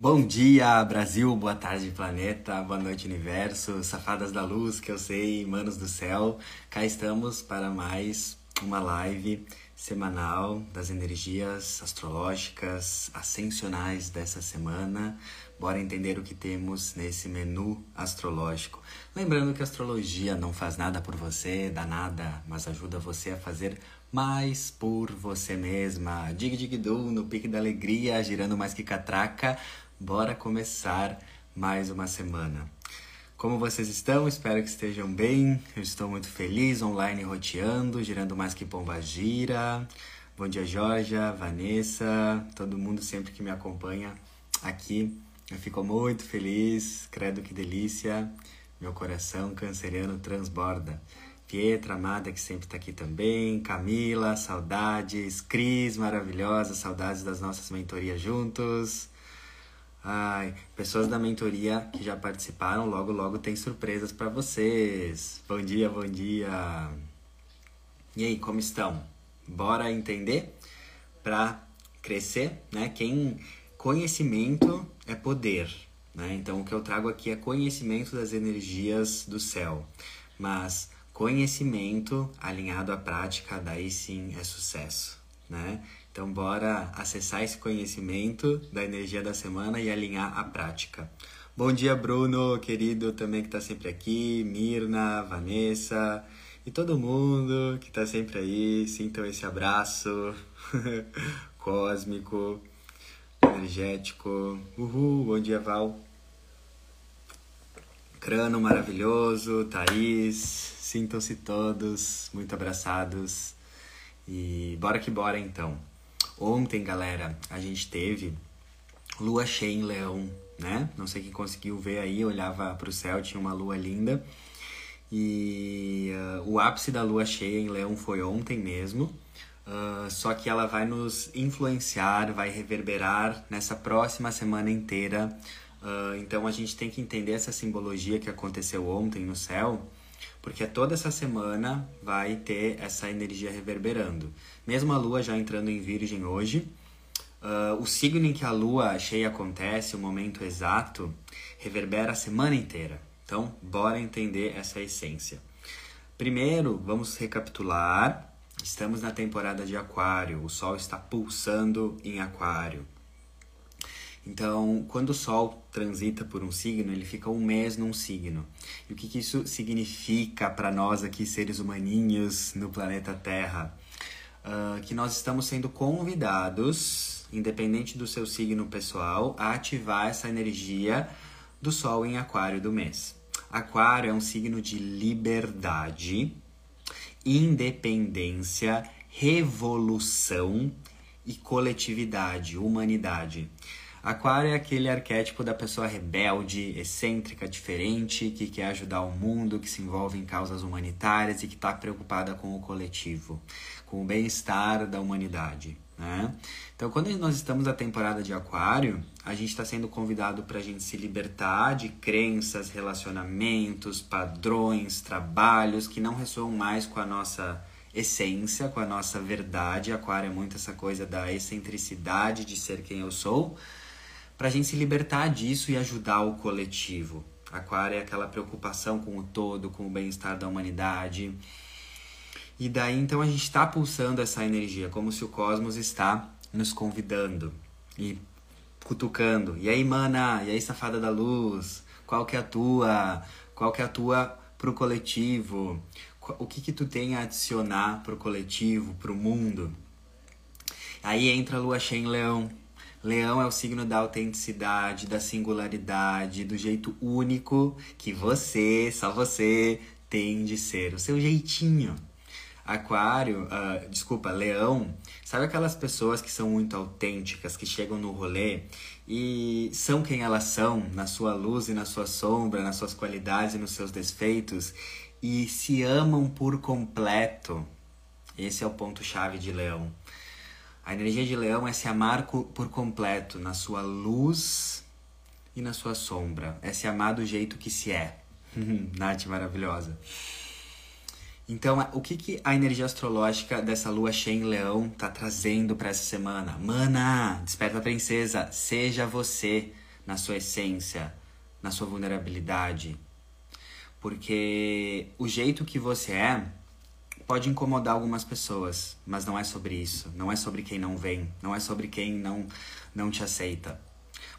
Bom dia, Brasil, boa tarde, planeta, boa noite, universo, safadas da luz, que eu sei, manos do céu. Cá estamos para mais uma live semanal das energias astrológicas ascensionais dessa semana. Bora entender o que temos nesse menu astrológico. Lembrando que a astrologia não faz nada por você, dá nada, mas ajuda você a fazer mais por você mesma. Dig dig do no pique da alegria, girando mais que catraca. Bora começar mais uma semana. Como vocês estão? Espero que estejam bem. Eu estou muito feliz, online roteando, girando mais que pomba gira. Bom dia, Georgia, Vanessa, todo mundo sempre que me acompanha aqui. Eu fico muito feliz, credo que delícia. Meu coração canceriano transborda. Pietra, amada, que sempre está aqui também. Camila, saudades. Cris, maravilhosa, saudades das nossas mentorias juntos. Ai, pessoas da mentoria que já participaram, logo logo tem surpresas para vocês. Bom dia, bom dia. E aí, como estão? Bora entender para crescer, né? Quem conhecimento é poder, né? Então o que eu trago aqui é conhecimento das energias do céu. Mas conhecimento alinhado à prática, daí sim é sucesso, né? Então, bora acessar esse conhecimento da energia da semana e alinhar a prática. Bom dia, Bruno, querido, também que está sempre aqui, Mirna, Vanessa e todo mundo que está sempre aí. Sintam esse abraço cósmico, energético. Uhul, bom dia, Val. Crano maravilhoso, Thaís, sintam-se todos muito abraçados. E bora que bora então. Ontem, galera, a gente teve lua cheia em Leão, né? Não sei quem conseguiu ver aí, olhava para o céu, tinha uma lua linda. E uh, o ápice da lua cheia em Leão foi ontem mesmo. Uh, só que ela vai nos influenciar, vai reverberar nessa próxima semana inteira. Uh, então a gente tem que entender essa simbologia que aconteceu ontem no céu porque toda essa semana vai ter essa energia reverberando. Mesmo a lua já entrando em Virgem hoje, uh, o signo em que a lua cheia acontece, o momento exato, reverbera a semana inteira. Então, bora entender essa essência. Primeiro, vamos recapitular. Estamos na temporada de Aquário, o Sol está pulsando em Aquário. Então, quando o Sol transita por um signo, ele fica um mês num signo. E o que, que isso significa para nós aqui, seres humaninhos no planeta Terra? Uh, que nós estamos sendo convidados, independente do seu signo pessoal, a ativar essa energia do Sol em Aquário do mês. Aquário é um signo de liberdade, independência, revolução e coletividade, humanidade. Aquário é aquele arquétipo da pessoa rebelde, excêntrica, diferente, que quer ajudar o mundo, que se envolve em causas humanitárias e que está preocupada com o coletivo, com o bem-estar da humanidade. Né? Então, quando nós estamos na temporada de Aquário, a gente está sendo convidado para a gente se libertar de crenças, relacionamentos, padrões, trabalhos que não ressoam mais com a nossa essência, com a nossa verdade. Aquário é muito essa coisa da excentricidade de ser quem eu sou para a gente se libertar disso e ajudar o coletivo. Aquário é aquela preocupação com o todo, com o bem-estar da humanidade. E daí então a gente está pulsando essa energia, como se o cosmos está nos convidando e cutucando. E aí, mana? E aí, safada da luz? Qual que é a tua? Qual que é a tua pro coletivo? O que que tu tem a adicionar pro coletivo, pro mundo? Aí entra a lua cheia em leão, Leão é o signo da autenticidade, da singularidade, do jeito único que você, só você, tem de ser, o seu jeitinho. Aquário, uh, desculpa, Leão, sabe aquelas pessoas que são muito autênticas, que chegam no rolê e são quem elas são, na sua luz e na sua sombra, nas suas qualidades e nos seus defeitos, e se amam por completo. Esse é o ponto-chave de Leão. A energia de leão é se amar por completo na sua luz e na sua sombra. É se amar do jeito que se é. Nath maravilhosa. Então, o que, que a energia astrológica dessa lua cheia em leão tá trazendo para essa semana? Mana, desperta a princesa, seja você. na sua essência, na sua vulnerabilidade. Porque o jeito que você é pode incomodar algumas pessoas, mas não é sobre isso. Não é sobre quem não vem, não é sobre quem não, não te aceita.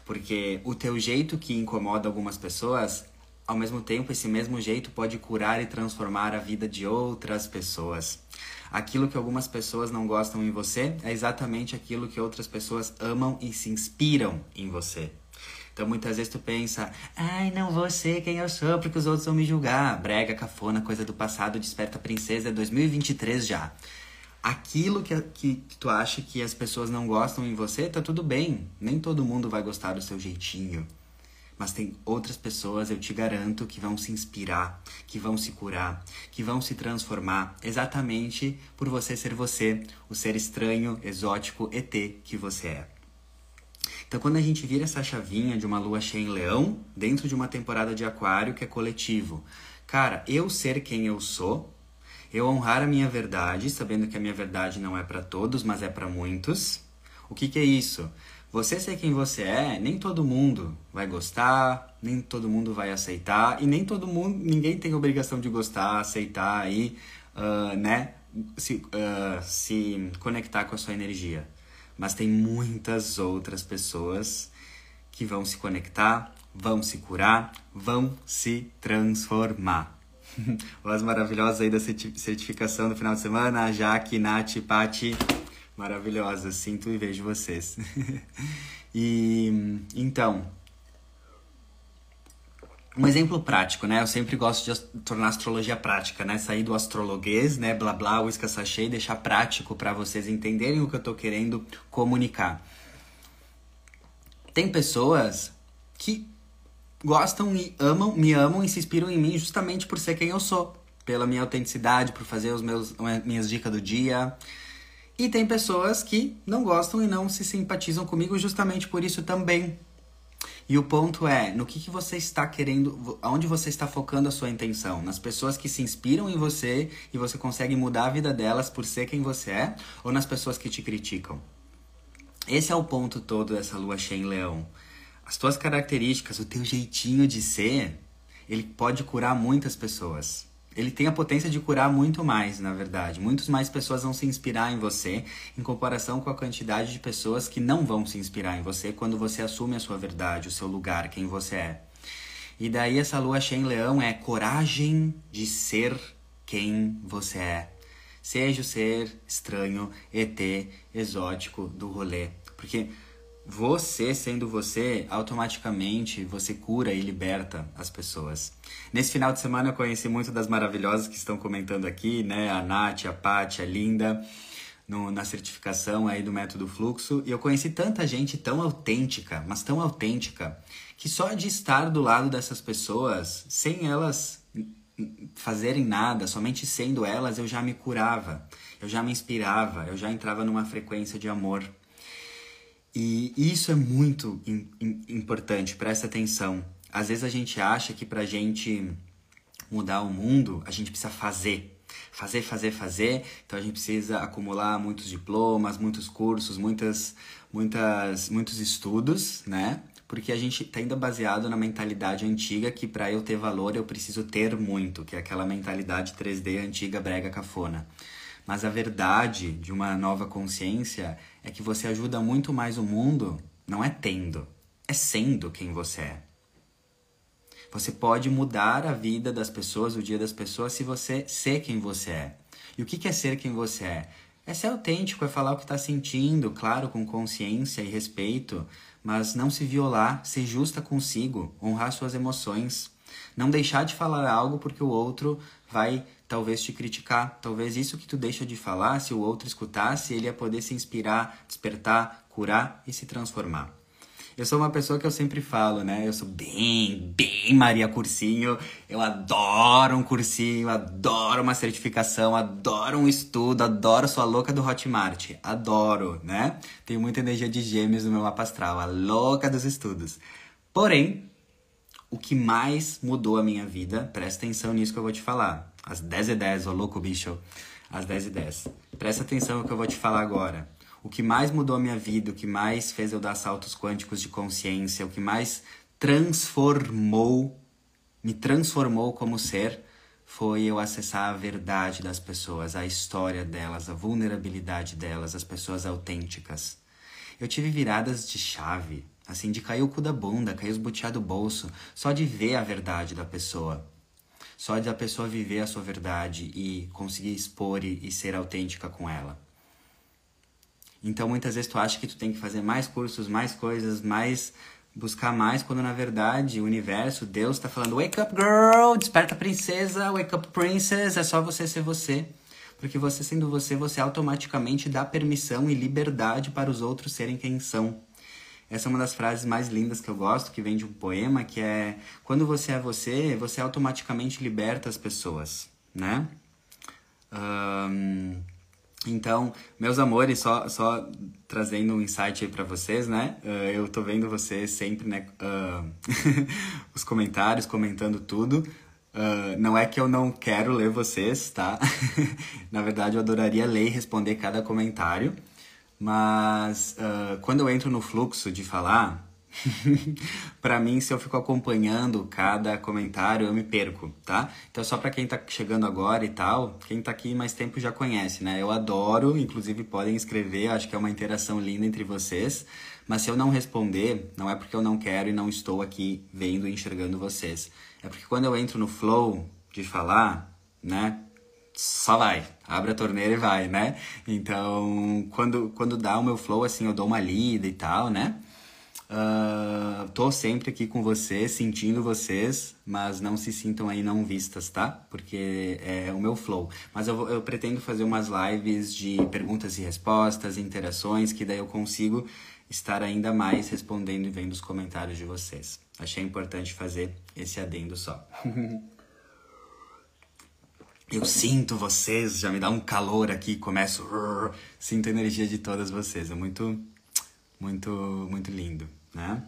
Porque o teu jeito que incomoda algumas pessoas, ao mesmo tempo, esse mesmo jeito pode curar e transformar a vida de outras pessoas. Aquilo que algumas pessoas não gostam em você é exatamente aquilo que outras pessoas amam e se inspiram em você. Então muitas vezes tu pensa, ai, não vou ser quem eu sou porque os outros vão me julgar. Brega, cafona, coisa do passado, desperta princesa, é 2023 já. Aquilo que, que, que tu acha que as pessoas não gostam em você, tá tudo bem. Nem todo mundo vai gostar do seu jeitinho. Mas tem outras pessoas, eu te garanto, que vão se inspirar, que vão se curar, que vão se transformar exatamente por você ser você, o ser estranho, exótico, ET que você é. Então, quando a gente vira essa chavinha de uma lua cheia em leão, dentro de uma temporada de aquário que é coletivo, cara, eu ser quem eu sou, eu honrar a minha verdade, sabendo que a minha verdade não é para todos, mas é para muitos. O que, que é isso? Você ser quem você é, nem todo mundo vai gostar, nem todo mundo vai aceitar, e nem todo mundo, ninguém tem obrigação de gostar, aceitar e, uh, né, se, uh, se conectar com a sua energia mas tem muitas outras pessoas que vão se conectar, vão se curar, vão se transformar. As maravilhosas aí da certificação do final de semana, Jaque, Nath, Pati, maravilhosas, sinto e vejo vocês. e então, um exemplo prático, né? Eu sempre gosto de tornar a astrologia prática, né? Sair do astrologuês, né? Blá blá, uísca sachê e deixar prático para vocês entenderem o que eu tô querendo comunicar. Tem pessoas que gostam e amam, me amam e se inspiram em mim justamente por ser quem eu sou, pela minha autenticidade, por fazer os meus minhas dicas do dia. E tem pessoas que não gostam e não se simpatizam comigo justamente por isso também, e o ponto é, no que, que você está querendo, aonde você está focando a sua intenção? Nas pessoas que se inspiram em você e você consegue mudar a vida delas por ser quem você é? Ou nas pessoas que te criticam? Esse é o ponto todo dessa lua cheia em leão. As tuas características, o teu jeitinho de ser, ele pode curar muitas pessoas ele tem a potência de curar muito mais, na verdade. Muitas mais pessoas vão se inspirar em você em comparação com a quantidade de pessoas que não vão se inspirar em você quando você assume a sua verdade, o seu lugar, quem você é. E daí essa lua cheia em leão é coragem de ser quem você é. Seja o ser estranho, ET, exótico do rolê. Porque você sendo você, automaticamente você cura e liberta as pessoas. Nesse final de semana eu conheci muito das maravilhosas que estão comentando aqui, né? A Nath, a Paty, a Linda, no, na certificação aí do método fluxo. E eu conheci tanta gente tão autêntica, mas tão autêntica, que só de estar do lado dessas pessoas, sem elas fazerem nada, somente sendo elas, eu já me curava, eu já me inspirava, eu já entrava numa frequência de amor. E isso é muito importante, presta atenção. Às vezes a gente acha que pra gente mudar o mundo, a gente precisa fazer. Fazer, fazer, fazer. Então a gente precisa acumular muitos diplomas, muitos cursos, muitas, muitas, muitos estudos, né? Porque a gente tá ainda baseado na mentalidade antiga que para eu ter valor eu preciso ter muito, que é aquela mentalidade 3D antiga, brega, cafona. Mas a verdade de uma nova consciência é que você ajuda muito mais o mundo, não é tendo, é sendo quem você é. Você pode mudar a vida das pessoas, o dia das pessoas, se você ser quem você é. E o que é ser quem você é? É ser autêntico, é falar o que está sentindo, claro, com consciência e respeito, mas não se violar, ser justa consigo, honrar suas emoções. Não deixar de falar algo porque o outro vai talvez te criticar. Talvez isso que tu deixa de falar, se o outro escutasse, ele ia poder se inspirar, despertar, curar e se transformar. Eu sou uma pessoa que eu sempre falo, né? Eu sou bem, bem Maria Cursinho. Eu adoro um cursinho, adoro uma certificação, adoro um estudo, adoro sua louca do Hotmart. Adoro, né? Tenho muita energia de gêmeos no meu mapa astral, a louca dos estudos. Porém, o que mais mudou a minha vida, presta atenção nisso que eu vou te falar às 10 e 10, ô louco bicho, às 10 e 10. Presta atenção no que eu vou te falar agora. o que mais mudou a minha vida, o que mais fez eu dar saltos quânticos de consciência, o que mais transformou, me transformou como ser, foi eu acessar a verdade das pessoas, a história delas, a vulnerabilidade delas, as pessoas autênticas. Eu tive viradas de chave, assim, de cair o cu da bunda, cair os butiá do bolso, só de ver a verdade da pessoa. Só de a pessoa viver a sua verdade e conseguir expor e, e ser autêntica com ela. Então muitas vezes tu acha que tu tem que fazer mais cursos, mais coisas, mais buscar mais, quando na verdade o universo, Deus está falando: Wake up, girl! Desperta, princesa! Wake up, princess! É só você ser você. Porque você sendo você, você automaticamente dá permissão e liberdade para os outros serem quem são. Essa é uma das frases mais lindas que eu gosto, que vem de um poema, que é: Quando você é você, você automaticamente liberta as pessoas, né? Um, então, meus amores, só, só trazendo um insight aí para vocês, né? Uh, eu tô vendo vocês sempre, né? Uh, os comentários, comentando tudo. Uh, não é que eu não quero ler vocês, tá? Na verdade, eu adoraria ler e responder cada comentário. Mas quando eu entro no fluxo de falar, para mim, se eu fico acompanhando cada comentário, eu me perco, tá? Então, só para quem tá chegando agora e tal, quem tá aqui mais tempo já conhece, né? Eu adoro, inclusive podem escrever, acho que é uma interação linda entre vocês. Mas se eu não responder, não é porque eu não quero e não estou aqui vendo e enxergando vocês. É porque quando eu entro no flow de falar, né? Só vai, abre a torneira e vai, né? Então, quando, quando dá o meu flow, assim, eu dou uma lida e tal, né? Uh, tô sempre aqui com vocês, sentindo vocês, mas não se sintam aí não vistas, tá? Porque é o meu flow. Mas eu, eu pretendo fazer umas lives de perguntas e respostas, interações, que daí eu consigo estar ainda mais respondendo e vendo os comentários de vocês. Achei importante fazer esse adendo só. Eu sinto vocês, já me dá um calor aqui, começo. Sinto a energia de todas vocês. É muito, muito, muito lindo né?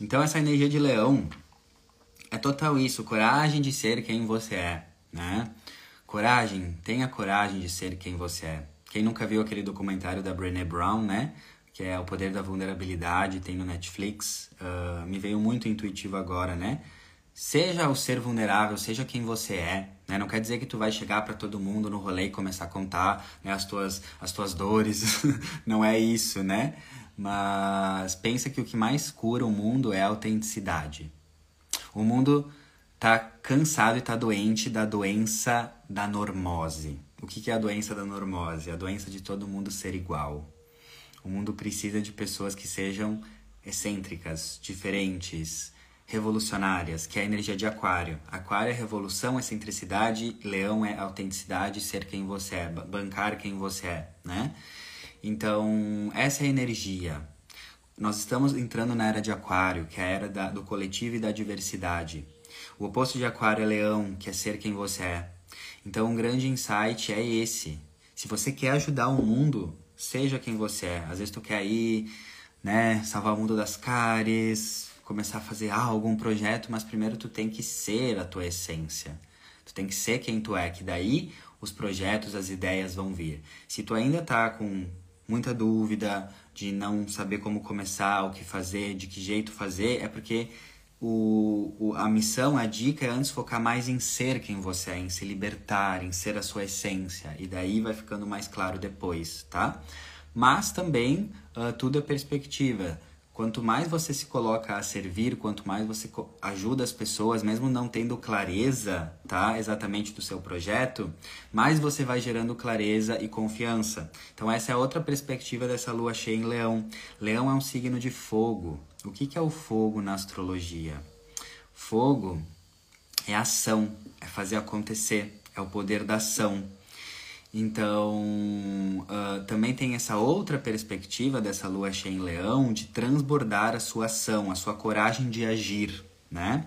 Então essa energia de leão é total isso, coragem de ser quem você é, né? Coragem, tenha coragem de ser quem você é. Quem nunca viu aquele documentário da Brené Brown, né? Que é O Poder da Vulnerabilidade, tem no Netflix. Uh, me veio muito intuitivo agora, né? Seja o ser vulnerável, seja quem você é, né? Não quer dizer que tu vai chegar para todo mundo no rolê e começar a contar né, as, tuas, as tuas dores. Não é isso, né? mas pensa que o que mais cura o mundo é a autenticidade. O mundo tá cansado e tá doente da doença da normose. O que é a doença da normose? A doença de todo mundo ser igual. O mundo precisa de pessoas que sejam excêntricas, diferentes, revolucionárias, que é a energia de aquário. Aquário é revolução, excentricidade, leão é autenticidade, ser quem você é, bancar quem você é, né? Então, essa é a energia. Nós estamos entrando na era de Aquário, que é a era da, do coletivo e da diversidade. O oposto de Aquário é Leão, que é ser quem você é. Então, um grande insight é esse. Se você quer ajudar o mundo, seja quem você é. Às vezes tu quer ir, né, salvar o mundo das caries, começar a fazer algo, um projeto, mas primeiro tu tem que ser a tua essência. Tu tem que ser quem tu é, que daí os projetos, as ideias vão vir. Se tu ainda tá com muita dúvida de não saber como começar, o que fazer, de que jeito fazer, é porque o, o, a missão, a dica é antes focar mais em ser quem você é, em se libertar, em ser a sua essência. E daí vai ficando mais claro depois, tá? Mas também uh, tudo é perspectiva. Quanto mais você se coloca a servir, quanto mais você ajuda as pessoas, mesmo não tendo clareza, tá, exatamente do seu projeto, mais você vai gerando clareza e confiança. Então essa é outra perspectiva dessa lua cheia em Leão. Leão é um signo de fogo. O que, que é o fogo na astrologia? Fogo é ação, é fazer acontecer, é o poder da ação. Então, uh, também tem essa outra perspectiva dessa lua cheia em leão de transbordar a sua ação, a sua coragem de agir, né?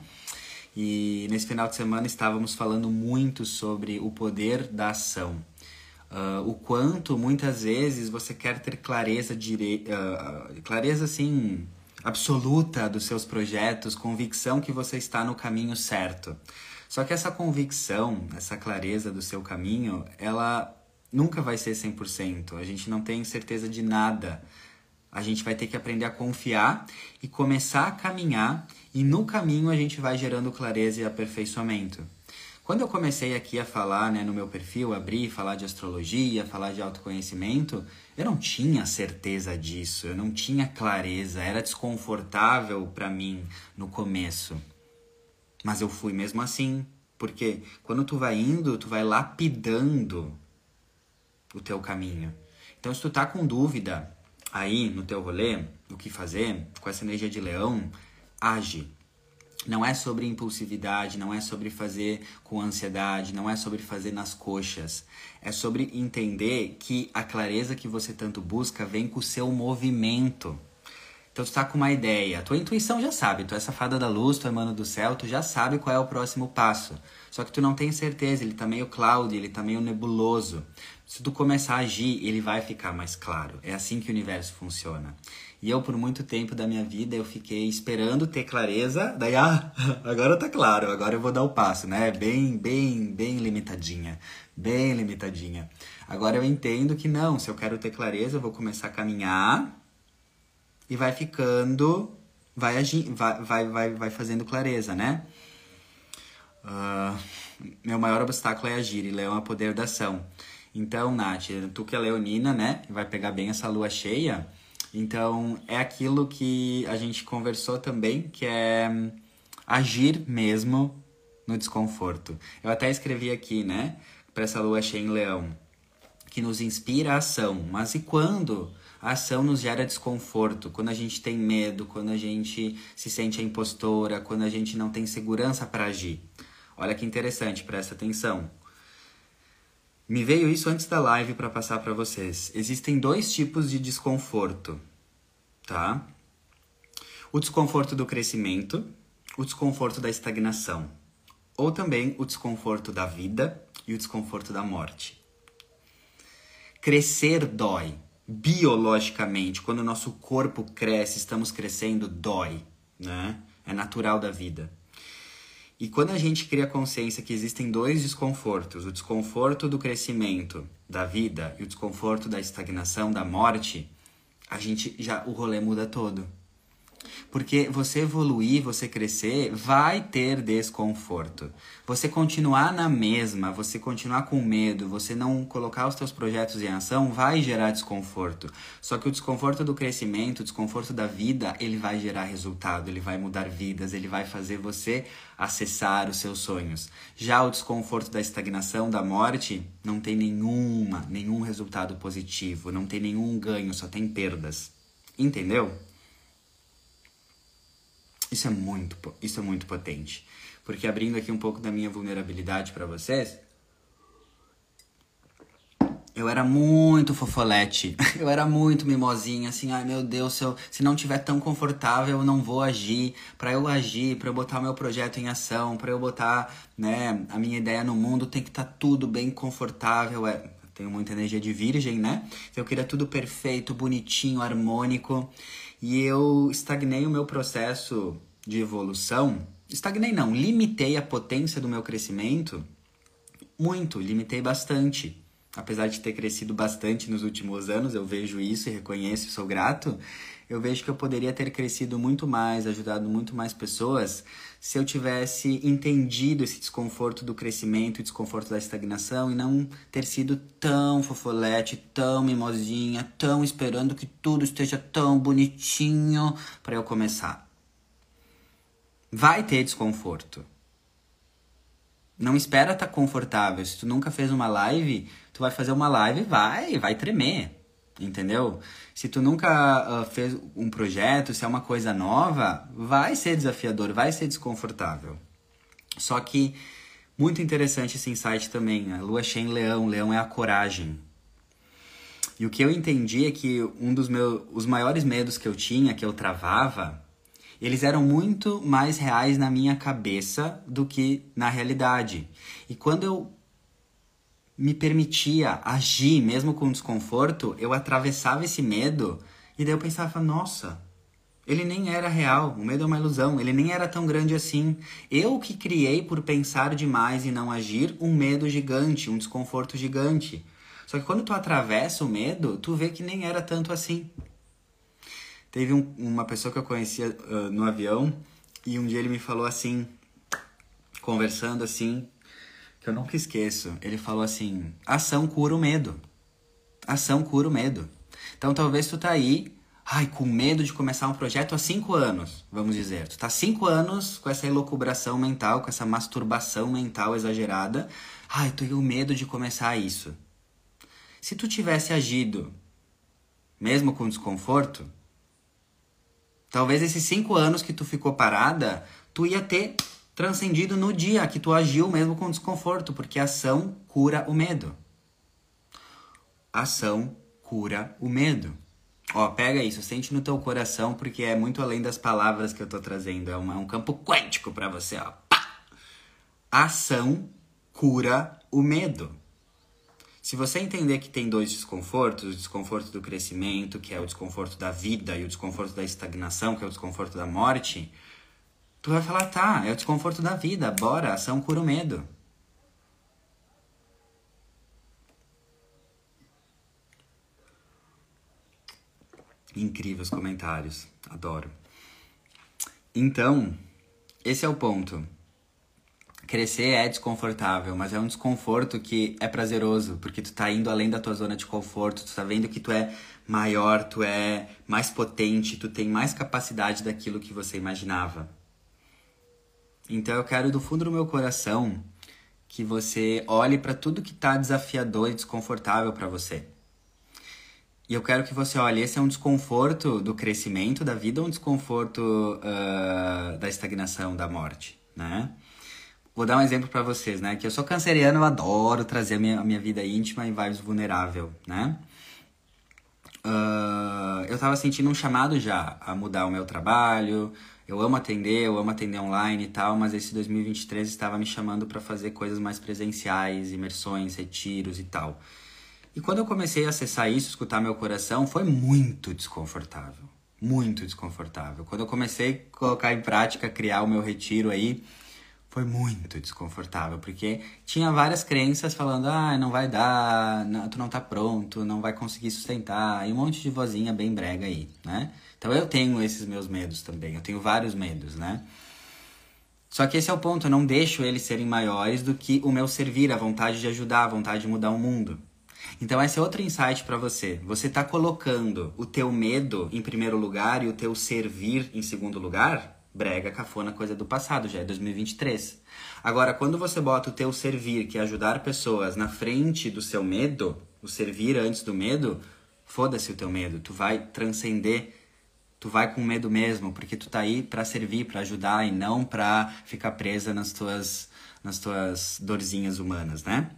E nesse final de semana estávamos falando muito sobre o poder da ação. Uh, o quanto muitas vezes você quer ter clareza, dire... Uh, clareza assim, absoluta dos seus projetos, convicção que você está no caminho certo. Só que essa convicção, essa clareza do seu caminho, ela Nunca vai ser 100%. A gente não tem certeza de nada. A gente vai ter que aprender a confiar e começar a caminhar, e no caminho a gente vai gerando clareza e aperfeiçoamento. Quando eu comecei aqui a falar né, no meu perfil, abrir, falar de astrologia, falar de autoconhecimento, eu não tinha certeza disso, eu não tinha clareza, era desconfortável para mim no começo. Mas eu fui mesmo assim, porque quando tu vai indo, tu vai lapidando o teu caminho. Então, se tu tá com dúvida aí no teu rolê, o que fazer, com essa energia de leão, age. Não é sobre impulsividade, não é sobre fazer com ansiedade, não é sobre fazer nas coxas. É sobre entender que a clareza que você tanto busca vem com o seu movimento. Então tu tá com uma ideia, tua intuição já sabe, tu é safada da luz, tu é mano do céu, tu já sabe qual é o próximo passo. Só que tu não tem certeza, ele tá meio cloud, ele tá meio nebuloso. Se tu começar a agir, ele vai ficar mais claro. É assim que o universo funciona. E eu, por muito tempo da minha vida, eu fiquei esperando ter clareza, daí, ah, agora tá claro, agora eu vou dar o passo, né? Bem, bem, bem limitadinha, bem limitadinha. Agora eu entendo que não, se eu quero ter clareza, eu vou começar a caminhar e vai ficando, vai, agir, vai, vai, vai, vai fazendo clareza, né? Uh, meu maior obstáculo é agir, e leão é o poder da ação. Então, Nath, tu que é leonina, né? Vai pegar bem essa lua cheia. Então, é aquilo que a gente conversou também, que é agir mesmo no desconforto. Eu até escrevi aqui, né? Para essa lua cheia em leão, que nos inspira a ação. Mas e quando a ação nos gera desconforto, quando a gente tem medo, quando a gente se sente a impostora, quando a gente não tem segurança para agir. Olha que interessante, presta atenção. Me veio isso antes da live para passar para vocês. Existem dois tipos de desconforto, tá? O desconforto do crescimento, o desconforto da estagnação, ou também o desconforto da vida e o desconforto da morte. Crescer dói, biologicamente, quando o nosso corpo cresce, estamos crescendo, dói, né? É natural da vida. E quando a gente cria consciência que existem dois desconfortos, o desconforto do crescimento da vida e o desconforto da estagnação, da morte, a gente já o rolê muda todo. Porque você evoluir, você crescer, vai ter desconforto. Você continuar na mesma, você continuar com medo, você não colocar os seus projetos em ação, vai gerar desconforto. Só que o desconforto do crescimento, o desconforto da vida, ele vai gerar resultado, ele vai mudar vidas, ele vai fazer você acessar os seus sonhos. Já o desconforto da estagnação, da morte, não tem nenhuma, nenhum resultado positivo, não tem nenhum ganho, só tem perdas. Entendeu? Isso é muito, isso é muito potente. Porque abrindo aqui um pouco da minha vulnerabilidade para vocês, eu era muito fofolete. Eu era muito mimosinha, assim, ai meu Deus, se, eu, se não tiver tão confortável, eu não vou agir. Para eu agir, para eu botar meu projeto em ação, para eu botar, né, a minha ideia no mundo, tem que estar tá tudo bem confortável. É, tenho muita energia de virgem, né? Então eu queria tudo perfeito, bonitinho, harmônico. E eu estagnei o meu processo de evolução. Estagnei não, limitei a potência do meu crescimento muito, limitei bastante. Apesar de ter crescido bastante nos últimos anos, eu vejo isso e reconheço e sou grato. Eu vejo que eu poderia ter crescido muito mais, ajudado muito mais pessoas, se eu tivesse entendido esse desconforto do crescimento e desconforto da estagnação e não ter sido tão fofolete, tão mimosinha, tão esperando que tudo esteja tão bonitinho para eu começar. Vai ter desconforto. Não espera estar tá confortável. Se tu nunca fez uma live, tu vai fazer uma live, vai, vai tremer. Entendeu? Se tu nunca uh, fez um projeto, se é uma coisa nova, vai ser desafiador, vai ser desconfortável. Só que muito interessante esse insight também. A lua cheia em leão, leão é a coragem. E o que eu entendi é que um dos meus os maiores medos que eu tinha, que eu travava, eles eram muito mais reais na minha cabeça do que na realidade. E quando eu me permitia agir, mesmo com desconforto, eu atravessava esse medo e daí eu pensava, nossa, ele nem era real, o medo é uma ilusão, ele nem era tão grande assim. Eu que criei por pensar demais e não agir um medo gigante, um desconforto gigante. Só que quando tu atravessa o medo, tu vê que nem era tanto assim. Teve um, uma pessoa que eu conhecia uh, no avião e um dia ele me falou assim, conversando assim, que eu nunca esqueço. Ele falou assim: ação cura o medo. Ação cura o medo. Então talvez tu tá aí, ai, com medo de começar um projeto há cinco anos, vamos dizer. Tu tá cinco anos com essa elucubração mental, com essa masturbação mental exagerada. Ai, tô com medo de começar isso. Se tu tivesse agido, mesmo com desconforto, talvez esses cinco anos que tu ficou parada, tu ia ter transcendido no dia que tu agiu mesmo com desconforto, porque ação cura o medo. Ação cura o medo. Ó, pega isso, sente no teu coração, porque é muito além das palavras que eu tô trazendo. É, uma, é um campo quântico para você, ó. Pá! Ação cura o medo. Se você entender que tem dois desconfortos, o desconforto do crescimento, que é o desconforto da vida, e o desconforto da estagnação, que é o desconforto da morte, Tu vai falar, tá, é o desconforto da vida, bora, ação cura o medo. Incríveis comentários, adoro. Então, esse é o ponto. Crescer é desconfortável, mas é um desconforto que é prazeroso, porque tu tá indo além da tua zona de conforto, tu tá vendo que tu é maior, tu é mais potente, tu tem mais capacidade daquilo que você imaginava. Então eu quero do fundo do meu coração que você olhe para tudo que está desafiador e desconfortável para você. E eu quero que você olhe, esse é um desconforto do crescimento da vida ou um desconforto uh, da estagnação, da morte, né? Vou dar um exemplo para vocês, né? Que eu sou canceriano, eu adoro trazer a minha, a minha vida íntima e vibes vulnerável, né? Uh, eu tava sentindo um chamado já a mudar o meu trabalho, eu amo atender, eu amo atender online e tal, mas esse 2023 estava me chamando para fazer coisas mais presenciais, imersões, retiros e tal. E quando eu comecei a acessar isso, escutar meu coração, foi muito desconfortável. Muito desconfortável. Quando eu comecei a colocar em prática, criar o meu retiro aí, foi muito desconfortável, porque tinha várias crenças falando, ah, não vai dar, não, tu não tá pronto, não vai conseguir sustentar, e um monte de vozinha bem brega aí, né? Então eu tenho esses meus medos também, eu tenho vários medos, né? Só que esse é o ponto, eu não deixo eles serem maiores do que o meu servir, a vontade de ajudar, a vontade de mudar o mundo. Então esse é outro insight para você. Você está colocando o teu medo em primeiro lugar e o teu servir em segundo lugar? Brega, cafona, coisa do passado, já é 2023. Agora, quando você bota o teu servir, que é ajudar pessoas, na frente do seu medo, o servir antes do medo, foda-se o teu medo. Tu vai transcender tu vai com medo mesmo, porque tu tá aí para servir, para ajudar e não para ficar presa nas tuas nas tuas dorzinhas humanas, né?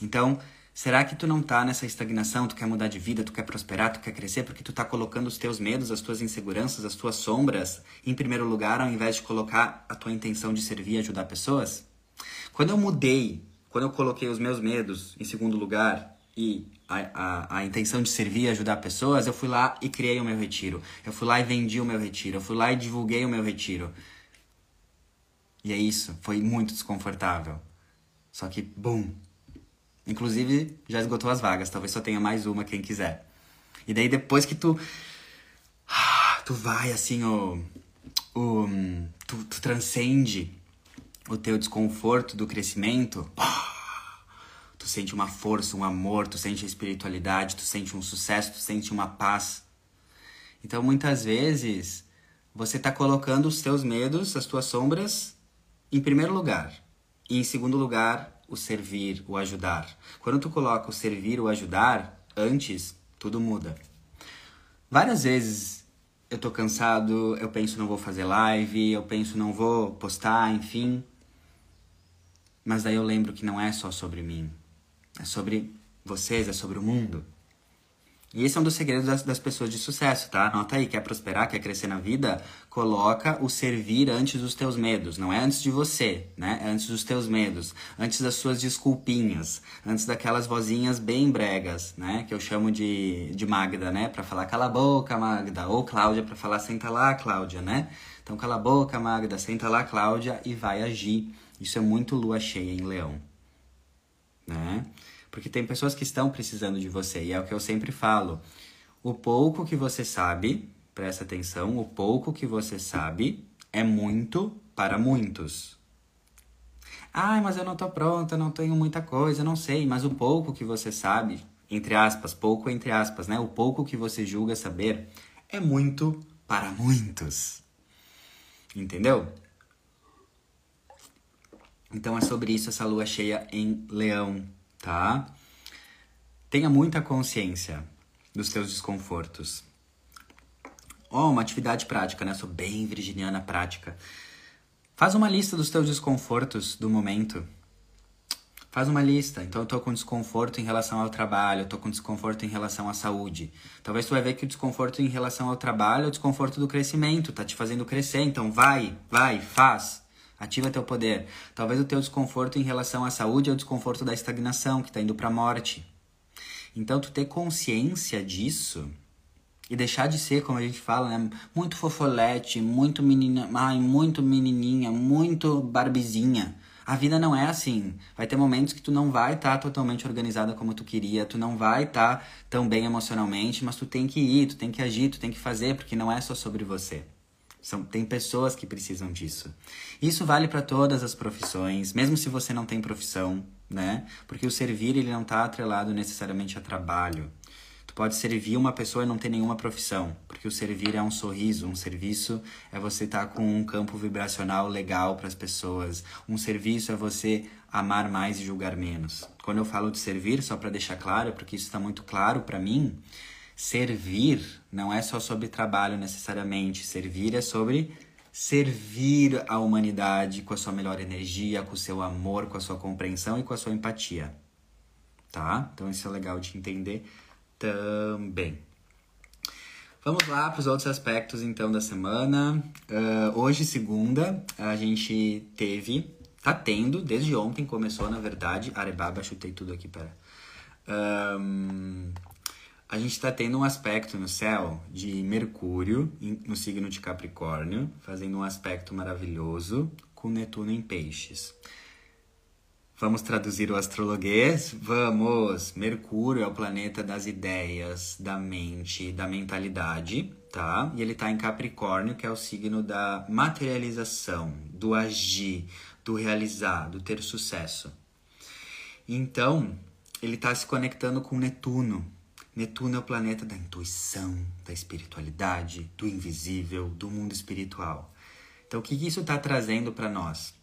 Então, será que tu não tá nessa estagnação, tu quer mudar de vida, tu quer prosperar, tu quer crescer porque tu tá colocando os teus medos, as tuas inseguranças, as tuas sombras em primeiro lugar ao invés de colocar a tua intenção de servir e ajudar pessoas? Quando eu mudei, quando eu coloquei os meus medos em segundo lugar e a, a, a, intenção de servir e ajudar pessoas, eu fui lá e criei o meu retiro. Eu fui lá e vendi o meu retiro. Eu fui lá e divulguei o meu retiro. E é isso. Foi muito desconfortável. Só que, bum! Inclusive, já esgotou as vagas. Talvez só tenha mais uma, quem quiser. E daí, depois que tu. Tu vai assim, o. o tu, tu transcende o teu desconforto do crescimento. Pá, tu sente uma força, um amor, tu sente a espiritualidade, tu sente um sucesso, tu sente uma paz. Então muitas vezes você está colocando os teus medos, as tuas sombras em primeiro lugar. E em segundo lugar, o servir, o ajudar. Quando tu coloca o servir, o ajudar antes, tudo muda. Várias vezes eu tô cansado, eu penso não vou fazer live, eu penso não vou postar, enfim. Mas daí eu lembro que não é só sobre mim. É sobre vocês, é sobre o mundo. E esse é um dos segredos das, das, pessoas de sucesso, tá? Anota aí, quer prosperar, quer crescer na vida? Coloca o servir antes dos teus medos. Não é antes de você, né? É antes dos teus medos. Antes das suas desculpinhas. Antes daquelas vozinhas bem bregas, né? Que eu chamo de, de Magda, né? Pra falar cala a boca, Magda. Ou Cláudia pra falar senta lá, Cláudia, né? Então cala a boca, Magda, senta lá, Cláudia, e vai agir. Isso é muito lua cheia em leão, né? Porque tem pessoas que estão precisando de você, e é o que eu sempre falo. O pouco que você sabe, presta atenção, o pouco que você sabe é muito para muitos. Ai, mas eu não tô pronta, não tenho muita coisa, não sei, mas o pouco que você sabe, entre aspas, pouco entre aspas, né? O pouco que você julga saber é muito para muitos. Entendeu? Então é sobre isso essa lua cheia em Leão, tá? Tenha muita consciência dos seus desconfortos. Ó, oh, uma atividade prática, né? sou bem virginiana prática. Faz uma lista dos teus desconfortos do momento. Faz uma lista. Então eu tô com desconforto em relação ao trabalho, eu tô com desconforto em relação à saúde. Talvez tu vai ver que o desconforto em relação ao trabalho é o desconforto do crescimento, tá te fazendo crescer. Então vai, vai, faz. Ativa teu poder. Talvez o teu desconforto em relação à saúde é o desconforto da estagnação, que está indo para a morte. Então, tu ter consciência disso e deixar de ser, como a gente fala, né? Muito fofolete, muito menina, muito menininha, muito barbizinha. A vida não é assim. Vai ter momentos que tu não vai estar tá totalmente organizada como tu queria, tu não vai estar tá tão bem emocionalmente, mas tu tem que ir, tu tem que agir, tu tem que fazer, porque não é só sobre você. São, tem pessoas que precisam disso. Isso vale para todas as profissões, mesmo se você não tem profissão, né? Porque o servir ele não está atrelado necessariamente a trabalho. Tu pode servir uma pessoa e não ter nenhuma profissão, porque o servir é um sorriso, um serviço é você estar tá com um campo vibracional legal para as pessoas. Um serviço é você amar mais e julgar menos. Quando eu falo de servir, só para deixar claro, porque isso está muito claro para mim, Servir não é só sobre trabalho necessariamente. Servir é sobre servir a humanidade com a sua melhor energia, com o seu amor, com a sua compreensão e com a sua empatia. Tá? Então isso é legal de entender também. Vamos lá para os outros aspectos então da semana. Uh, hoje, segunda, a gente teve, tá tendo, desde ontem começou na verdade. Arebaba, chutei tudo aqui, pera. Um, a gente está tendo um aspecto no céu de Mercúrio no signo de Capricórnio, fazendo um aspecto maravilhoso com Netuno em Peixes. Vamos traduzir o astrologuês? Vamos! Mercúrio é o planeta das ideias, da mente, da mentalidade, tá? E ele está em Capricórnio, que é o signo da materialização, do agir, do realizar, do ter sucesso. Então, ele está se conectando com Netuno, Netuno é o planeta da intuição, da espiritualidade, do invisível, do mundo espiritual. Então, o que isso está trazendo para nós?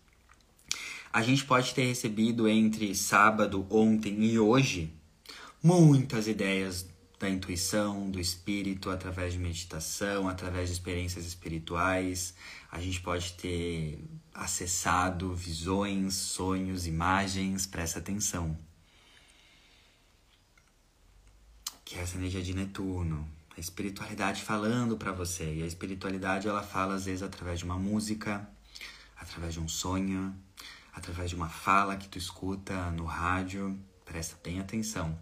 A gente pode ter recebido entre sábado, ontem e hoje muitas ideias da intuição, do espírito, através de meditação, através de experiências espirituais. A gente pode ter acessado visões, sonhos, imagens, presta atenção. Que é essa energia de Netuno, a espiritualidade falando para você. E a espiritualidade ela fala às vezes através de uma música, através de um sonho, através de uma fala que tu escuta no rádio. Presta bem atenção.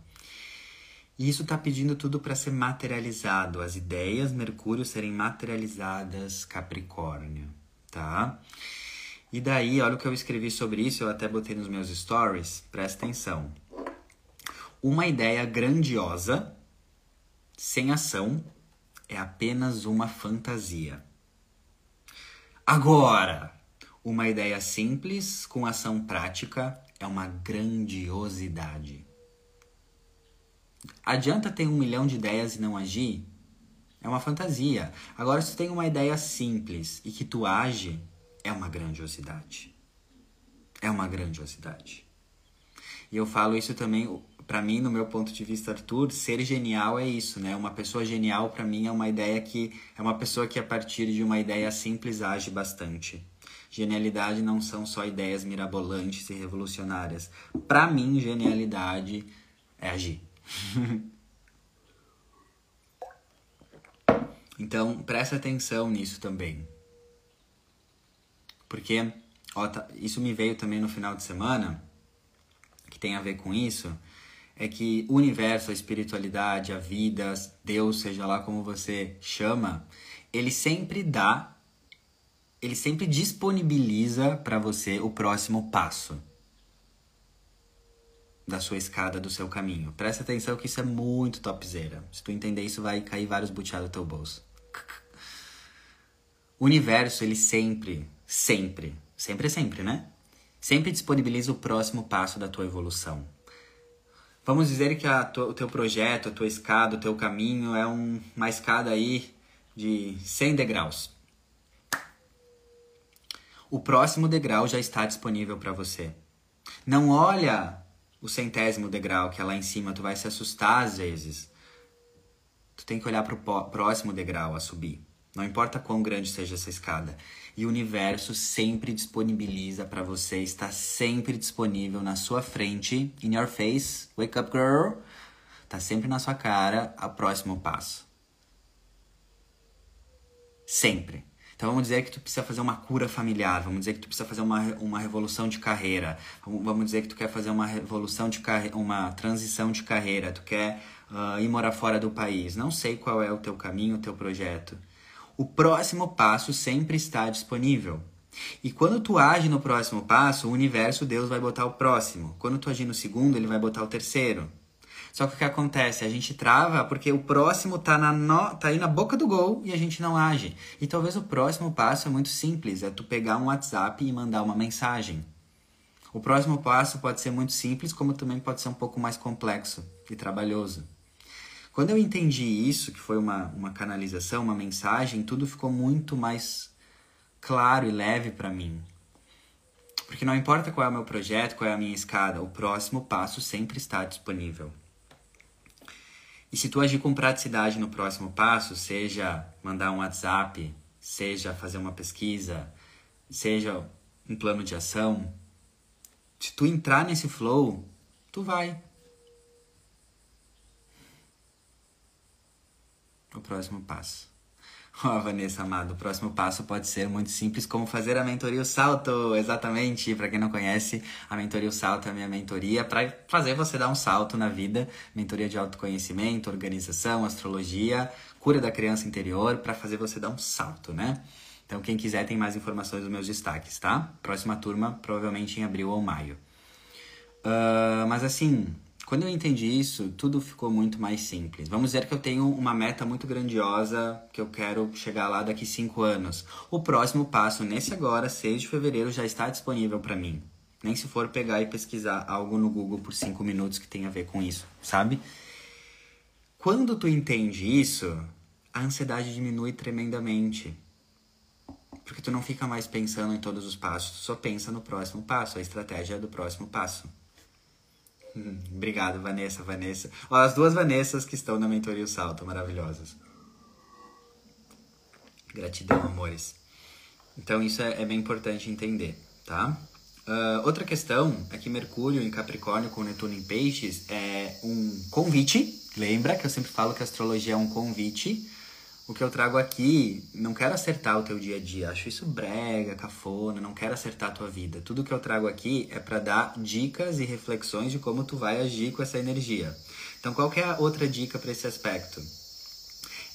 E isso está pedindo tudo para ser materializado, as ideias Mercúrio serem materializadas Capricórnio, tá? E daí, olha o que eu escrevi sobre isso, eu até botei nos meus stories, presta atenção. Uma ideia grandiosa sem ação é apenas uma fantasia. Agora, uma ideia simples com ação prática é uma grandiosidade. Adianta ter um milhão de ideias e não agir? É uma fantasia. Agora, se tu tem uma ideia simples e que tu age, é uma grandiosidade. É uma grandiosidade. E eu falo isso também para mim, no meu ponto de vista, Arthur, ser genial é isso, né? Uma pessoa genial, para mim, é uma ideia que é uma pessoa que a partir de uma ideia simples age bastante. Genialidade não são só ideias mirabolantes e revolucionárias. Para mim, genialidade é agir. então, presta atenção nisso também. Porque ó, tá, isso me veio também no final de semana, que tem a ver com isso é que o universo, a espiritualidade, a vida, Deus, seja lá como você chama, ele sempre dá, ele sempre disponibiliza para você o próximo passo. da sua escada, do seu caminho. Presta atenção que isso é muito topzera. Se tu entender isso, vai cair vários buteados do teu bolso. O universo, ele sempre, sempre, sempre é sempre, né? Sempre disponibiliza o próximo passo da tua evolução. Vamos dizer que a, o teu projeto, a tua escada, o teu caminho é um, uma escada aí de 100 degraus. O próximo degrau já está disponível para você. Não olha o centésimo degrau que é lá em cima, tu vai se assustar às vezes. Tu tem que olhar para o próximo degrau a subir. Não importa quão grande seja essa escada. E o universo sempre disponibiliza para você, está sempre disponível na sua frente, in your face, wake up girl. Tá sempre na sua cara o próximo passo. Sempre. Então vamos dizer que tu precisa fazer uma cura familiar, vamos dizer que tu precisa fazer uma, uma revolução de carreira, vamos dizer que tu quer fazer uma revolução de carreira, uma transição de carreira, tu quer uh, ir morar fora do país. Não sei qual é o teu caminho, o teu projeto. O próximo passo sempre está disponível. E quando tu age no próximo passo, o universo, Deus vai botar o próximo. Quando tu agir no segundo, ele vai botar o terceiro. Só que o que acontece? A gente trava porque o próximo tá, na no... tá aí na boca do gol e a gente não age. E talvez o próximo passo é muito simples, é tu pegar um WhatsApp e mandar uma mensagem. O próximo passo pode ser muito simples, como também pode ser um pouco mais complexo e trabalhoso. Quando eu entendi isso, que foi uma, uma canalização, uma mensagem, tudo ficou muito mais claro e leve para mim. Porque não importa qual é o meu projeto, qual é a minha escada, o próximo passo sempre está disponível. E se tu agir com praticidade no próximo passo, seja mandar um WhatsApp, seja fazer uma pesquisa, seja um plano de ação, se tu entrar nesse flow, tu vai. O próximo passo. Ó, oh, Vanessa amado, o próximo passo pode ser muito simples, como fazer a mentoria o salto. Exatamente, para quem não conhece, a mentoria o salto é a minha mentoria para fazer você dar um salto na vida. Mentoria de autoconhecimento, organização, astrologia, cura da criança interior, para fazer você dar um salto, né? Então, quem quiser tem mais informações dos meus destaques, tá? Próxima turma, provavelmente em abril ou maio. Uh, mas assim, quando eu entendi isso, tudo ficou muito mais simples. Vamos dizer que eu tenho uma meta muito grandiosa que eu quero chegar lá daqui cinco anos. O próximo passo, nesse agora, 6 de fevereiro, já está disponível para mim. Nem se for pegar e pesquisar algo no Google por cinco minutos que tem a ver com isso, sabe? Quando tu entende isso, a ansiedade diminui tremendamente. Porque tu não fica mais pensando em todos os passos, tu só pensa no próximo passo, a estratégia é do próximo passo. Hum, obrigado, Vanessa, Vanessa. Ó, as duas Vanessas que estão na mentoria o Salto, maravilhosas. Gratidão, amores. Então isso é, é bem importante entender, tá? Uh, outra questão é que Mercúrio em Capricórnio com Netuno em Peixes é um convite. Lembra que eu sempre falo que a astrologia é um convite o que eu trago aqui, não quero acertar o teu dia a dia, acho isso brega, cafona, não quero acertar a tua vida. Tudo que eu trago aqui é para dar dicas e reflexões de como tu vai agir com essa energia. Então, qual é a outra dica para esse aspecto?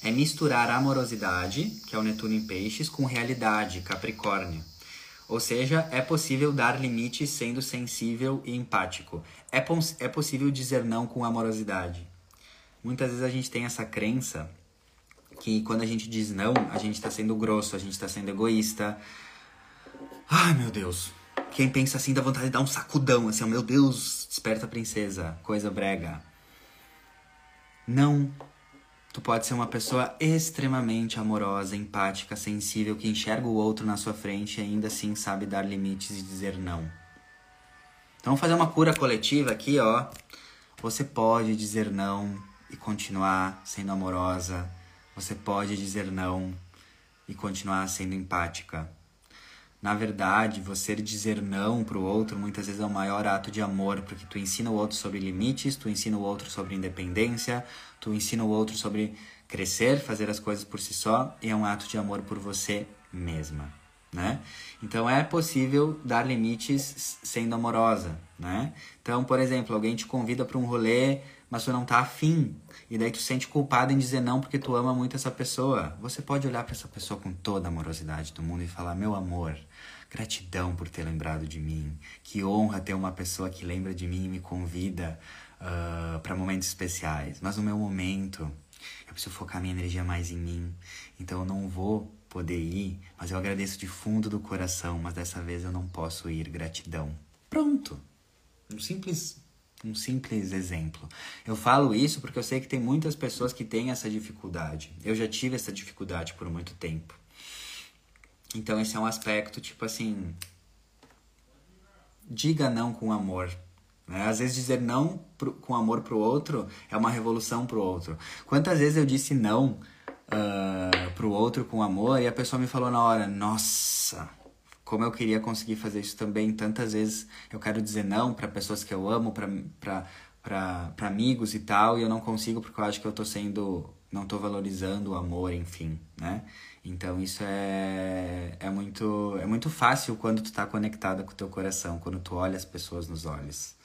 É misturar amorosidade, que é o Netuno em Peixes, com realidade, Capricórnio. Ou seja, é possível dar limites sendo sensível e empático. É, é possível dizer não com amorosidade. Muitas vezes a gente tem essa crença que quando a gente diz não, a gente tá sendo grosso, a gente tá sendo egoísta. Ai, meu Deus. Quem pensa assim dá vontade de dar um sacudão, assim, oh, meu Deus, desperta a princesa, coisa brega. Não. Tu pode ser uma pessoa extremamente amorosa, empática, sensível, que enxerga o outro na sua frente e ainda assim sabe dar limites e dizer não. Então, vamos fazer uma cura coletiva aqui, ó. Você pode dizer não e continuar sendo amorosa, você pode dizer não e continuar sendo empática. Na verdade, você dizer não para o outro muitas vezes é o maior ato de amor, porque tu ensina o outro sobre limites, tu ensina o outro sobre independência, tu ensina o outro sobre crescer, fazer as coisas por si só, e é um ato de amor por você mesma, né? Então é possível dar limites sendo amorosa, né? Então, por exemplo, alguém te convida para um rolê mas tu não tá afim. E daí tu sente culpado em dizer não porque tu ama muito essa pessoa. Você pode olhar para essa pessoa com toda a amorosidade do mundo e falar: Meu amor, Gratidão por ter lembrado de mim. Que honra ter uma pessoa que lembra de mim e me convida uh, para momentos especiais. Mas no meu momento, eu preciso focar minha energia mais em mim. Então eu não vou poder ir, mas eu agradeço de fundo do coração. Mas dessa vez eu não posso ir. Gratidão. Pronto. Um simples um simples exemplo. Eu falo isso porque eu sei que tem muitas pessoas que têm essa dificuldade. Eu já tive essa dificuldade por muito tempo. Então esse é um aspecto tipo assim, diga não com amor. Né? Às vezes dizer não pro, com amor pro outro é uma revolução pro outro. Quantas vezes eu disse não uh, pro outro com amor e a pessoa me falou na hora, nossa, como eu queria conseguir fazer isso também. Tantas vezes eu quero dizer não para pessoas que eu amo, para amigos e tal, e eu não consigo porque eu acho que eu tô sendo. não tô valorizando o amor, enfim, né? Então isso é, é, muito, é muito fácil quando tu tá conectada com o teu coração, quando tu olha as pessoas nos olhos.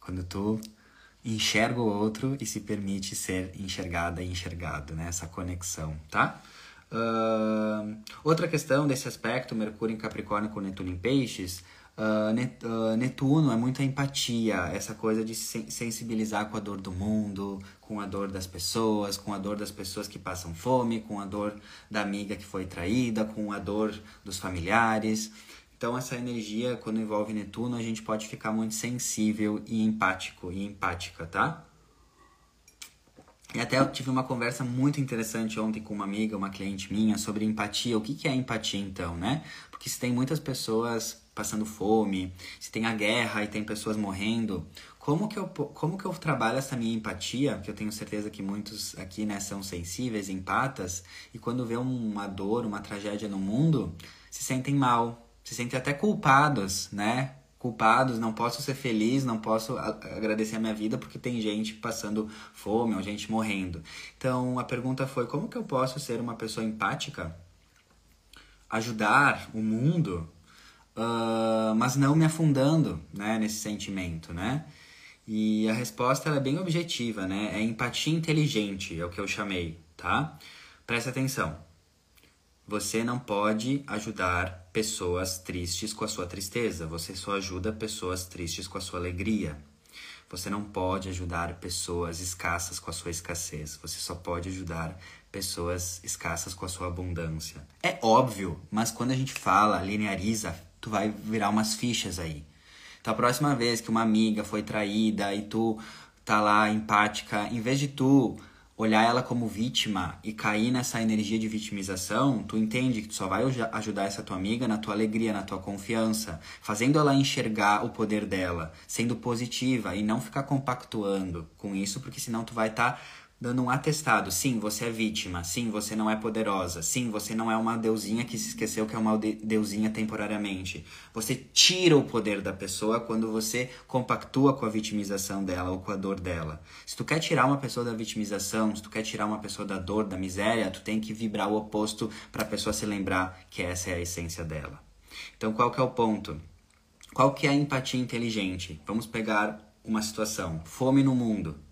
Quando tu enxerga o outro e se permite ser enxergada e enxergado, né? Essa conexão, tá? Uh, outra questão desse aspecto, Mercúrio em Capricórnio com Netuno em Peixes, uh, Netuno é muita empatia, essa coisa de se sensibilizar com a dor do mundo, com a dor das pessoas, com a dor das pessoas que passam fome, com a dor da amiga que foi traída, com a dor dos familiares. Então, essa energia, quando envolve Netuno, a gente pode ficar muito sensível e empático e empática, tá? E até eu tive uma conversa muito interessante ontem com uma amiga, uma cliente minha, sobre empatia. O que, que é empatia então, né? Porque se tem muitas pessoas passando fome, se tem a guerra e tem pessoas morrendo, como que eu, como que eu trabalho essa minha empatia? Que eu tenho certeza que muitos aqui né, são sensíveis, empatas, e quando vê uma dor, uma tragédia no mundo, se sentem mal, se sentem até culpados, né? Culpados, não posso ser feliz, não posso agradecer a minha vida porque tem gente passando fome ou gente morrendo. Então a pergunta foi: como que eu posso ser uma pessoa empática, ajudar o mundo, uh, mas não me afundando né, nesse sentimento, né? E a resposta é bem objetiva, né? É empatia inteligente, é o que eu chamei, tá? Presta atenção. Você não pode ajudar pessoas tristes com a sua tristeza, você só ajuda pessoas tristes com a sua alegria. Você não pode ajudar pessoas escassas com a sua escassez, você só pode ajudar pessoas escassas com a sua abundância. É óbvio, mas quando a gente fala, lineariza, tu vai virar umas fichas aí. Então a próxima vez que uma amiga foi traída e tu tá lá empática, em vez de tu olhar ela como vítima e cair nessa energia de vitimização, tu entende que tu só vai ajudar essa tua amiga na tua alegria, na tua confiança, fazendo ela enxergar o poder dela, sendo positiva e não ficar compactuando com isso, porque senão tu vai estar tá dando um atestado. Sim, você é vítima. Sim, você não é poderosa. Sim, você não é uma deusinha que se esqueceu que é uma deusinha temporariamente. Você tira o poder da pessoa quando você compactua com a vitimização dela ou com a dor dela. Se tu quer tirar uma pessoa da vitimização, se tu quer tirar uma pessoa da dor, da miséria, tu tem que vibrar o oposto para a pessoa se lembrar que essa é a essência dela. Então, qual que é o ponto? Qual que é a empatia inteligente? Vamos pegar uma situação. Fome no mundo.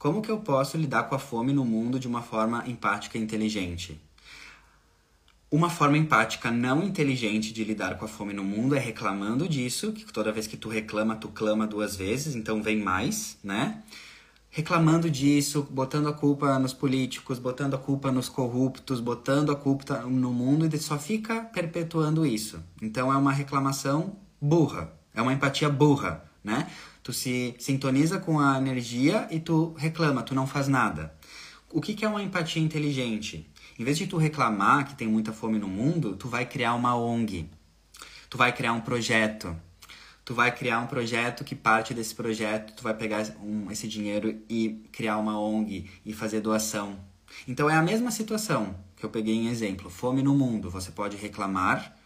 Como que eu posso lidar com a fome no mundo de uma forma empática e inteligente? Uma forma empática não inteligente de lidar com a fome no mundo é reclamando disso, que toda vez que tu reclama, tu clama duas vezes, então vem mais, né? Reclamando disso, botando a culpa nos políticos, botando a culpa nos corruptos, botando a culpa no mundo e só fica perpetuando isso. Então é uma reclamação burra, é uma empatia burra, né? Tu se sintoniza com a energia e tu reclama, tu não faz nada. O que, que é uma empatia inteligente? Em vez de tu reclamar que tem muita fome no mundo, tu vai criar uma ONG. Tu vai criar um projeto. Tu vai criar um projeto que parte desse projeto, tu vai pegar um, esse dinheiro e criar uma ONG e fazer doação. Então é a mesma situação que eu peguei em exemplo. Fome no mundo. Você pode reclamar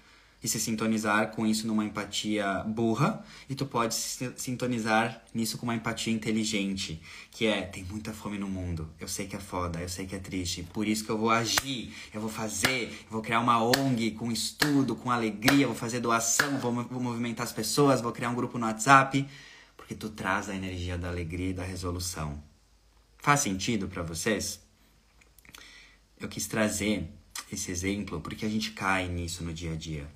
e se sintonizar com isso numa empatia burra, e tu pode se sintonizar nisso com uma empatia inteligente, que é tem muita fome no mundo, eu sei que é foda, eu sei que é triste, por isso que eu vou agir, eu vou fazer, eu vou criar uma ONG com estudo, com alegria, vou fazer doação, vou, vou movimentar as pessoas, vou criar um grupo no WhatsApp, porque tu traz a energia da alegria e da resolução. Faz sentido para vocês? Eu quis trazer esse exemplo porque a gente cai nisso no dia a dia.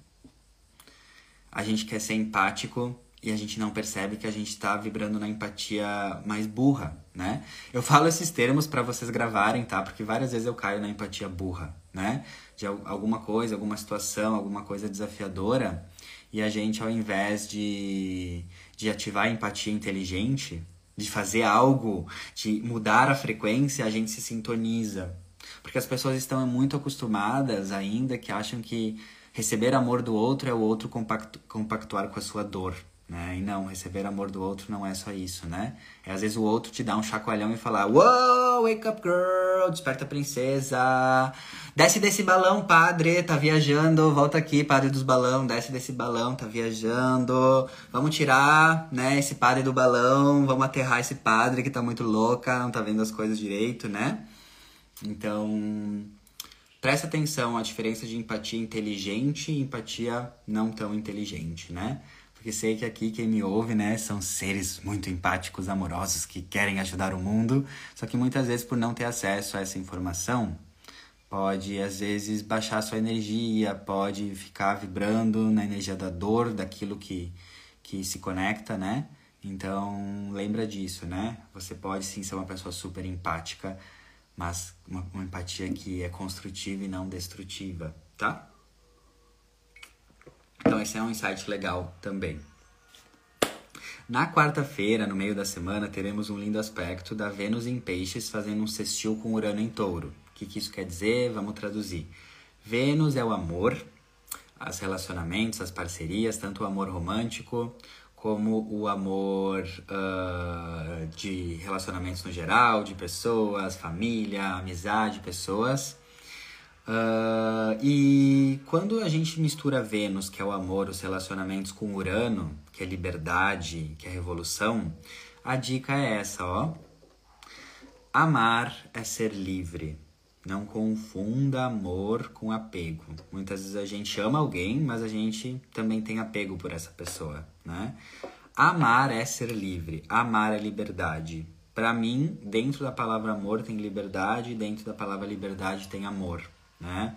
A gente quer ser empático e a gente não percebe que a gente está vibrando na empatia mais burra, né? Eu falo esses termos para vocês gravarem, tá? Porque várias vezes eu caio na empatia burra, né? De alguma coisa, alguma situação, alguma coisa desafiadora, e a gente, ao invés de, de ativar a empatia inteligente, de fazer algo, de mudar a frequência, a gente se sintoniza. Porque as pessoas estão muito acostumadas ainda que acham que receber amor do outro é o outro compactu compactuar com a sua dor. Né? E não, receber amor do outro não é só isso, né? É às vezes o outro te dá um chacoalhão e falar: Uou, wake up girl, desperta princesa, desce desse balão, padre, tá viajando, volta aqui, padre dos balão, desce desse balão, tá viajando, vamos tirar, né, esse padre do balão, vamos aterrar esse padre que tá muito louca, não tá vendo as coisas direito, né? Então, presta atenção à diferença de empatia inteligente e empatia não tão inteligente, né? Porque sei que aqui quem me ouve, né, são seres muito empáticos, amorosos, que querem ajudar o mundo, só que muitas vezes por não ter acesso a essa informação, pode às vezes baixar sua energia, pode ficar vibrando na energia da dor, daquilo que, que se conecta, né? Então, lembra disso, né? Você pode sim ser uma pessoa super empática, mas uma, uma empatia que é construtiva e não destrutiva, tá? Então esse é um insight legal também. Na quarta-feira, no meio da semana, teremos um lindo aspecto da Vênus em Peixes fazendo um sextil com Urano em Touro. O que, que isso quer dizer? Vamos traduzir. Vênus é o amor, os relacionamentos, as parcerias, tanto o amor romântico como o amor uh, de relacionamentos no geral, de pessoas, família, amizade, pessoas. Uh, e quando a gente mistura Vênus, que é o amor, os relacionamentos, com Urano, que é liberdade, que é revolução, a dica é essa, ó. Amar é ser livre. Não confunda amor com apego. Muitas vezes a gente ama alguém, mas a gente também tem apego por essa pessoa, né? Amar é ser livre. Amar é liberdade. Para mim, dentro da palavra amor tem liberdade, dentro da palavra liberdade tem amor né?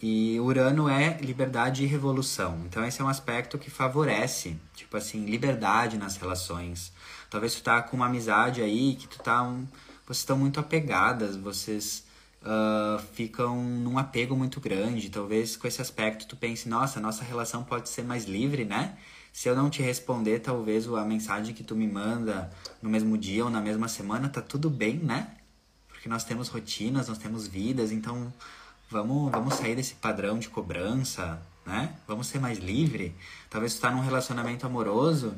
E Urano é liberdade e revolução. Então esse é um aspecto que favorece, tipo assim, liberdade nas relações. Talvez tu tá com uma amizade aí que tu tá um, vocês estão muito apegadas, vocês uh, ficam num apego muito grande. Talvez com esse aspecto tu pense, nossa, nossa relação pode ser mais livre, né? Se eu não te responder, talvez a mensagem que tu me manda no mesmo dia ou na mesma semana tá tudo bem, né? Porque nós temos rotinas, nós temos vidas, então Vamos, vamos sair desse padrão de cobrança, né? Vamos ser mais livre. Talvez tu está num relacionamento amoroso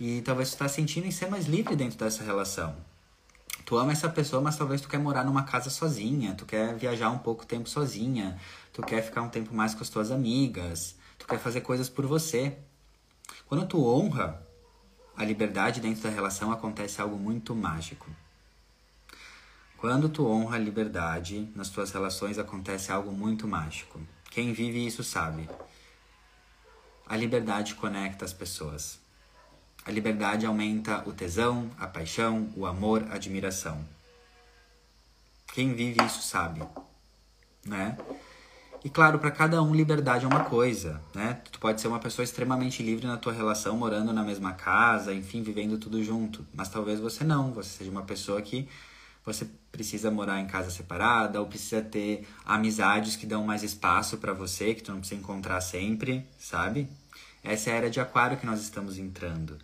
e talvez tu está sentindo em ser mais livre dentro dessa relação. Tu ama essa pessoa, mas talvez tu quer morar numa casa sozinha, tu quer viajar um pouco tempo sozinha, tu quer ficar um tempo mais com as tuas amigas, tu quer fazer coisas por você. Quando tu honra a liberdade dentro da relação, acontece algo muito mágico. Quando tu honra a liberdade, nas tuas relações acontece algo muito mágico. Quem vive isso sabe. A liberdade conecta as pessoas. A liberdade aumenta o tesão, a paixão, o amor, a admiração. Quem vive isso sabe, né? E claro, para cada um liberdade é uma coisa, né? Tu pode ser uma pessoa extremamente livre na tua relação, morando na mesma casa, enfim, vivendo tudo junto, mas talvez você não, você seja uma pessoa que você precisa morar em casa separada ou precisa ter amizades que dão mais espaço para você, que tu não precisa encontrar sempre, sabe? Essa é a era de aquário que nós estamos entrando.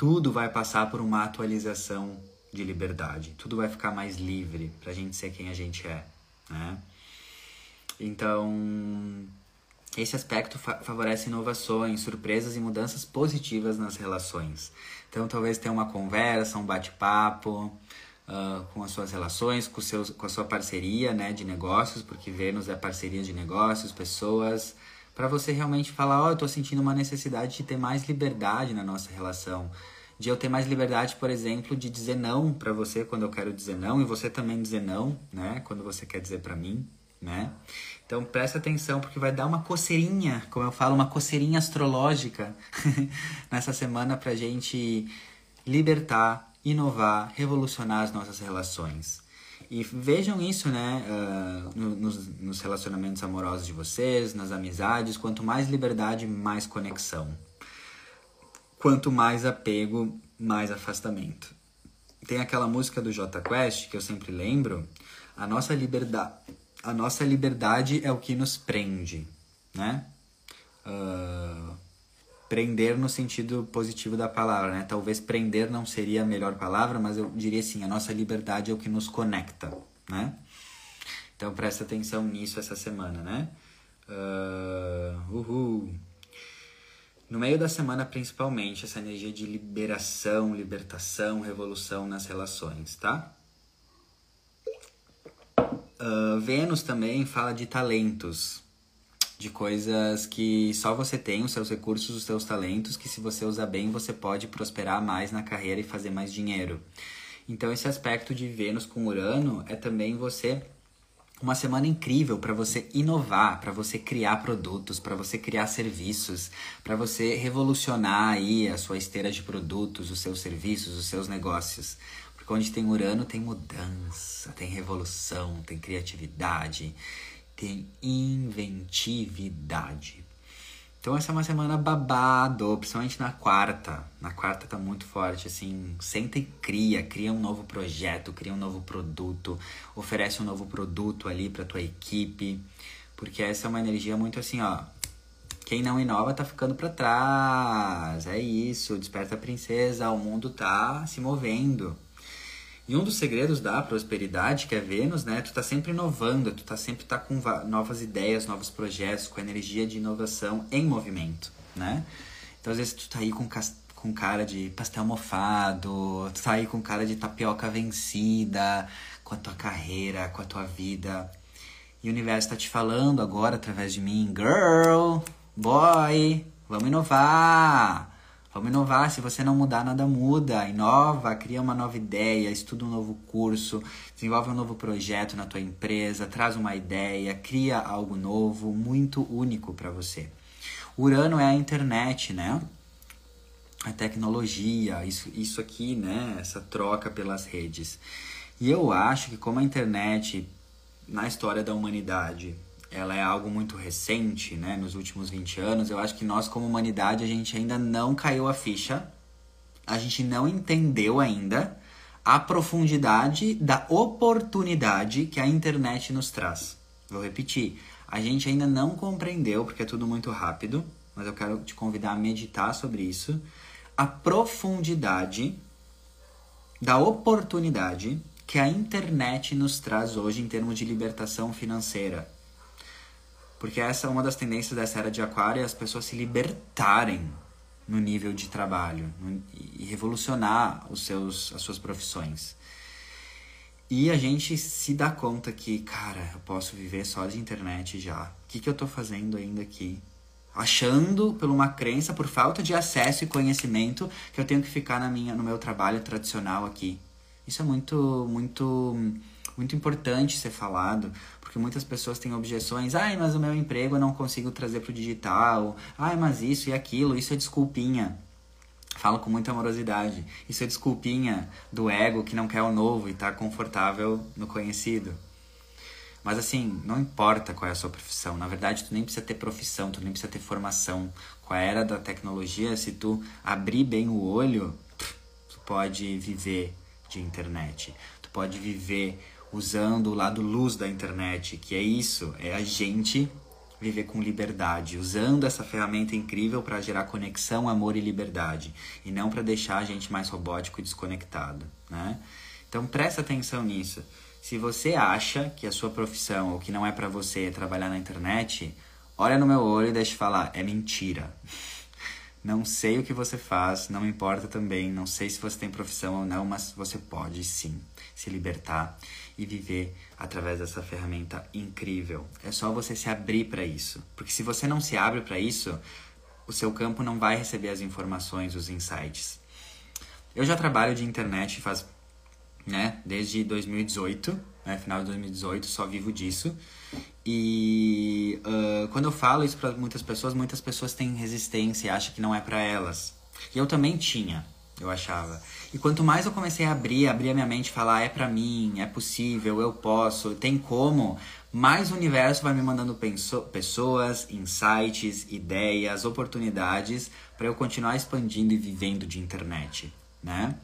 Tudo vai passar por uma atualização de liberdade. Tudo vai ficar mais livre pra gente ser quem a gente é, né? Então, esse aspecto fa favorece inovações, surpresas e mudanças positivas nas relações. Então, talvez tenha uma conversa, um bate-papo, uh, com as suas relações, com, seus, com a sua parceria né, de negócios, porque Vênus é parceria de negócios, pessoas, para você realmente falar, ó, oh, eu estou sentindo uma necessidade de ter mais liberdade na nossa relação. De eu ter mais liberdade, por exemplo, de dizer não para você quando eu quero dizer não, e você também dizer não, né? Quando você quer dizer para mim, né? Então presta atenção porque vai dar uma coceirinha, como eu falo, uma coceirinha astrológica nessa semana pra gente libertar inovar, revolucionar as nossas relações. E vejam isso, né, uh, nos, nos relacionamentos amorosos de vocês, nas amizades. Quanto mais liberdade, mais conexão. Quanto mais apego, mais afastamento. Tem aquela música do J Quest que eu sempre lembro. A nossa liberdade, a nossa liberdade é o que nos prende, né? Uh, prender no sentido positivo da palavra, né? Talvez prender não seria a melhor palavra, mas eu diria assim, a nossa liberdade é o que nos conecta, né? Então presta atenção nisso essa semana, né? Uh, uhul. No meio da semana, principalmente, essa energia de liberação, libertação, revolução nas relações, tá? Uh, Vênus também fala de talentos, de coisas que só você tem, os seus recursos, os seus talentos, que se você usar bem, você pode prosperar mais na carreira e fazer mais dinheiro. Então, esse aspecto de Vênus com Urano é também você uma semana incrível para você inovar, para você criar produtos, para você criar serviços, para você revolucionar aí a sua esteira de produtos, os seus serviços, os seus negócios. Porque onde tem Urano tem mudança, tem revolução, tem criatividade tem inventividade. Então essa é uma semana babado, principalmente na quarta. Na quarta tá muito forte, assim, senta e cria, cria um novo projeto, cria um novo produto, oferece um novo produto ali para tua equipe, porque essa é uma energia muito assim, ó, quem não inova tá ficando para trás. É isso, desperta a princesa, o mundo tá se movendo. E um dos segredos da prosperidade, que é Vênus, né? Tu tá sempre inovando, tu tá sempre tá com novas ideias, novos projetos, com energia de inovação em movimento, né? Então, às vezes, tu tá aí com, com cara de pastel mofado, tu tá aí com cara de tapioca vencida, com a tua carreira, com a tua vida. E o universo tá te falando agora, através de mim, girl, boy, vamos inovar! Vamos inovar. Se você não mudar, nada muda. Inova, cria uma nova ideia, estuda um novo curso, desenvolve um novo projeto na tua empresa, traz uma ideia, cria algo novo, muito único para você. Urano é a internet, né? A tecnologia, isso, isso aqui, né? Essa troca pelas redes. E eu acho que como a internet, na história da humanidade, ela é algo muito recente, né, nos últimos 20 anos, eu acho que nós como humanidade a gente ainda não caiu a ficha, a gente não entendeu ainda a profundidade da oportunidade que a internet nos traz. Vou repetir, a gente ainda não compreendeu, porque é tudo muito rápido, mas eu quero te convidar a meditar sobre isso, a profundidade da oportunidade que a internet nos traz hoje em termos de libertação financeira, porque essa é uma das tendências dessa era de aquário, é as pessoas se libertarem no nível de trabalho no, e revolucionar os seus, as suas profissões. E a gente se dá conta que, cara, eu posso viver só de internet já. O que, que eu tô fazendo ainda aqui? Achando, por uma crença, por falta de acesso e conhecimento, que eu tenho que ficar na minha, no meu trabalho tradicional aqui. Isso é muito, muito, muito importante ser falado, porque muitas pessoas têm objeções. Ai, mas o meu emprego eu não consigo trazer para o digital. Ai, mas isso e aquilo, isso é desculpinha. Falo com muita amorosidade. Isso é desculpinha do ego que não quer o novo e está confortável no conhecido. Mas assim, não importa qual é a sua profissão. Na verdade, tu nem precisa ter profissão, tu nem precisa ter formação. Com a era da tecnologia, se tu abrir bem o olho, tu pode viver de internet. Tu pode viver usando o lado luz da internet, que é isso, é a gente viver com liberdade, usando essa ferramenta incrível para gerar conexão, amor e liberdade, e não para deixar a gente mais robótico e desconectado, né? Então presta atenção nisso. Se você acha que a sua profissão ou que não é para você trabalhar na internet, olha no meu olho e deixa eu falar, é mentira. Não sei o que você faz, não importa também, não sei se você tem profissão ou não, mas você pode sim se libertar e viver através dessa ferramenta incrível. É só você se abrir para isso, porque se você não se abre para isso, o seu campo não vai receber as informações, os insights. Eu já trabalho de internet faz, né, desde 2018, né, final de 2018, só vivo disso. E uh, quando eu falo isso para muitas pessoas, muitas pessoas têm resistência e acham que não é para elas. E eu também tinha. eu achava. E quanto mais eu comecei a abrir, abrir a minha mente, falar é para mim, é possível, eu posso, tem como, mais o universo vai me mandando pessoas, insights, ideias, oportunidades para eu continuar expandindo e vivendo de internet, né?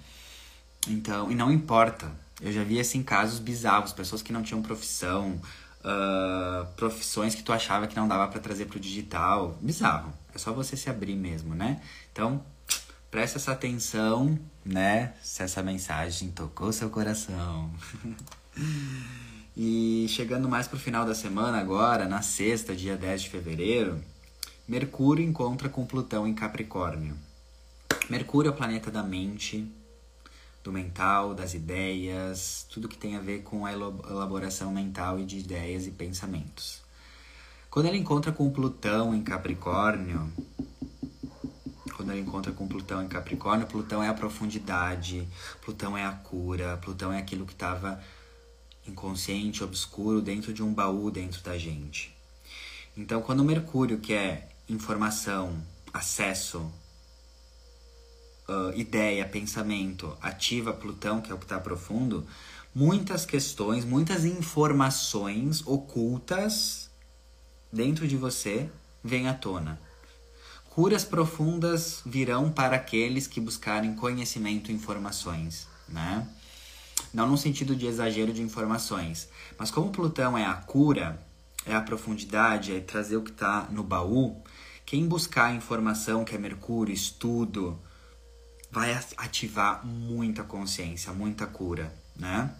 Então, e não importa. Eu já vi assim casos bizarros, pessoas que não tinham profissão, uh, profissões que tu achava que não dava para trazer pro digital. Bizarro. É só você se abrir mesmo, né? Então, presta essa atenção, né? Se essa mensagem tocou seu coração. e chegando mais pro final da semana agora, na sexta, dia 10 de fevereiro, Mercúrio encontra com Plutão em Capricórnio. Mercúrio é o planeta da mente, do mental, das ideias, tudo que tem a ver com a elaboração mental e de ideias e pensamentos. Quando ele encontra com Plutão em Capricórnio, quando ele encontra com Plutão em Capricórnio, Plutão é a profundidade, Plutão é a cura, Plutão é aquilo que estava inconsciente, obscuro, dentro de um baú dentro da gente. Então, quando Mercúrio, que é informação, acesso, uh, ideia, pensamento ativa Plutão, que é o que está profundo, muitas questões, muitas informações ocultas dentro de você vêm à tona. Curas profundas virão para aqueles que buscarem conhecimento e informações, né? Não no sentido de exagero de informações, mas como Plutão é a cura, é a profundidade, é trazer o que está no baú, quem buscar informação, que é Mercúrio, estudo, vai ativar muita consciência, muita cura, né?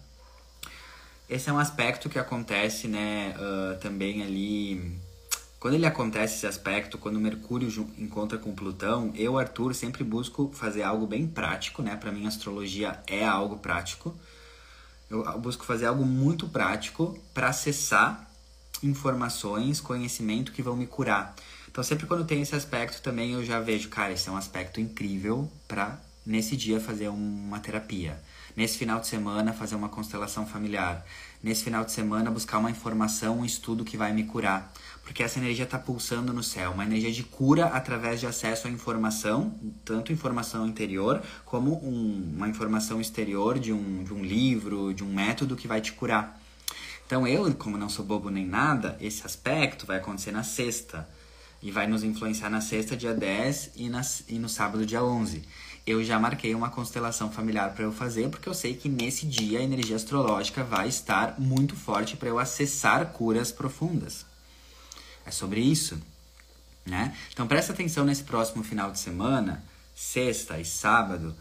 Esse é um aspecto que acontece, né, uh, também ali. Quando ele acontece esse aspecto, quando Mercúrio encontra com Plutão, eu, Arthur, sempre busco fazer algo bem prático, né? Para mim, astrologia é algo prático. Eu busco fazer algo muito prático para acessar informações, conhecimento que vão me curar. Então, sempre quando tem esse aspecto também, eu já vejo, cara, esse é um aspecto incrível para nesse dia fazer uma terapia. Nesse final de semana, fazer uma constelação familiar. Nesse final de semana, buscar uma informação, um estudo que vai me curar. Porque essa energia está pulsando no céu, uma energia de cura através de acesso à informação, tanto informação interior como um, uma informação exterior de um, de um livro, de um método que vai te curar. Então eu, como não sou bobo nem nada, esse aspecto vai acontecer na sexta e vai nos influenciar na sexta, dia 10 e, na, e no sábado, dia 11. Eu já marquei uma constelação familiar para eu fazer, porque eu sei que nesse dia a energia astrológica vai estar muito forte para eu acessar curas profundas. É sobre isso, né? Então presta atenção nesse próximo final de semana, sexta e sábado,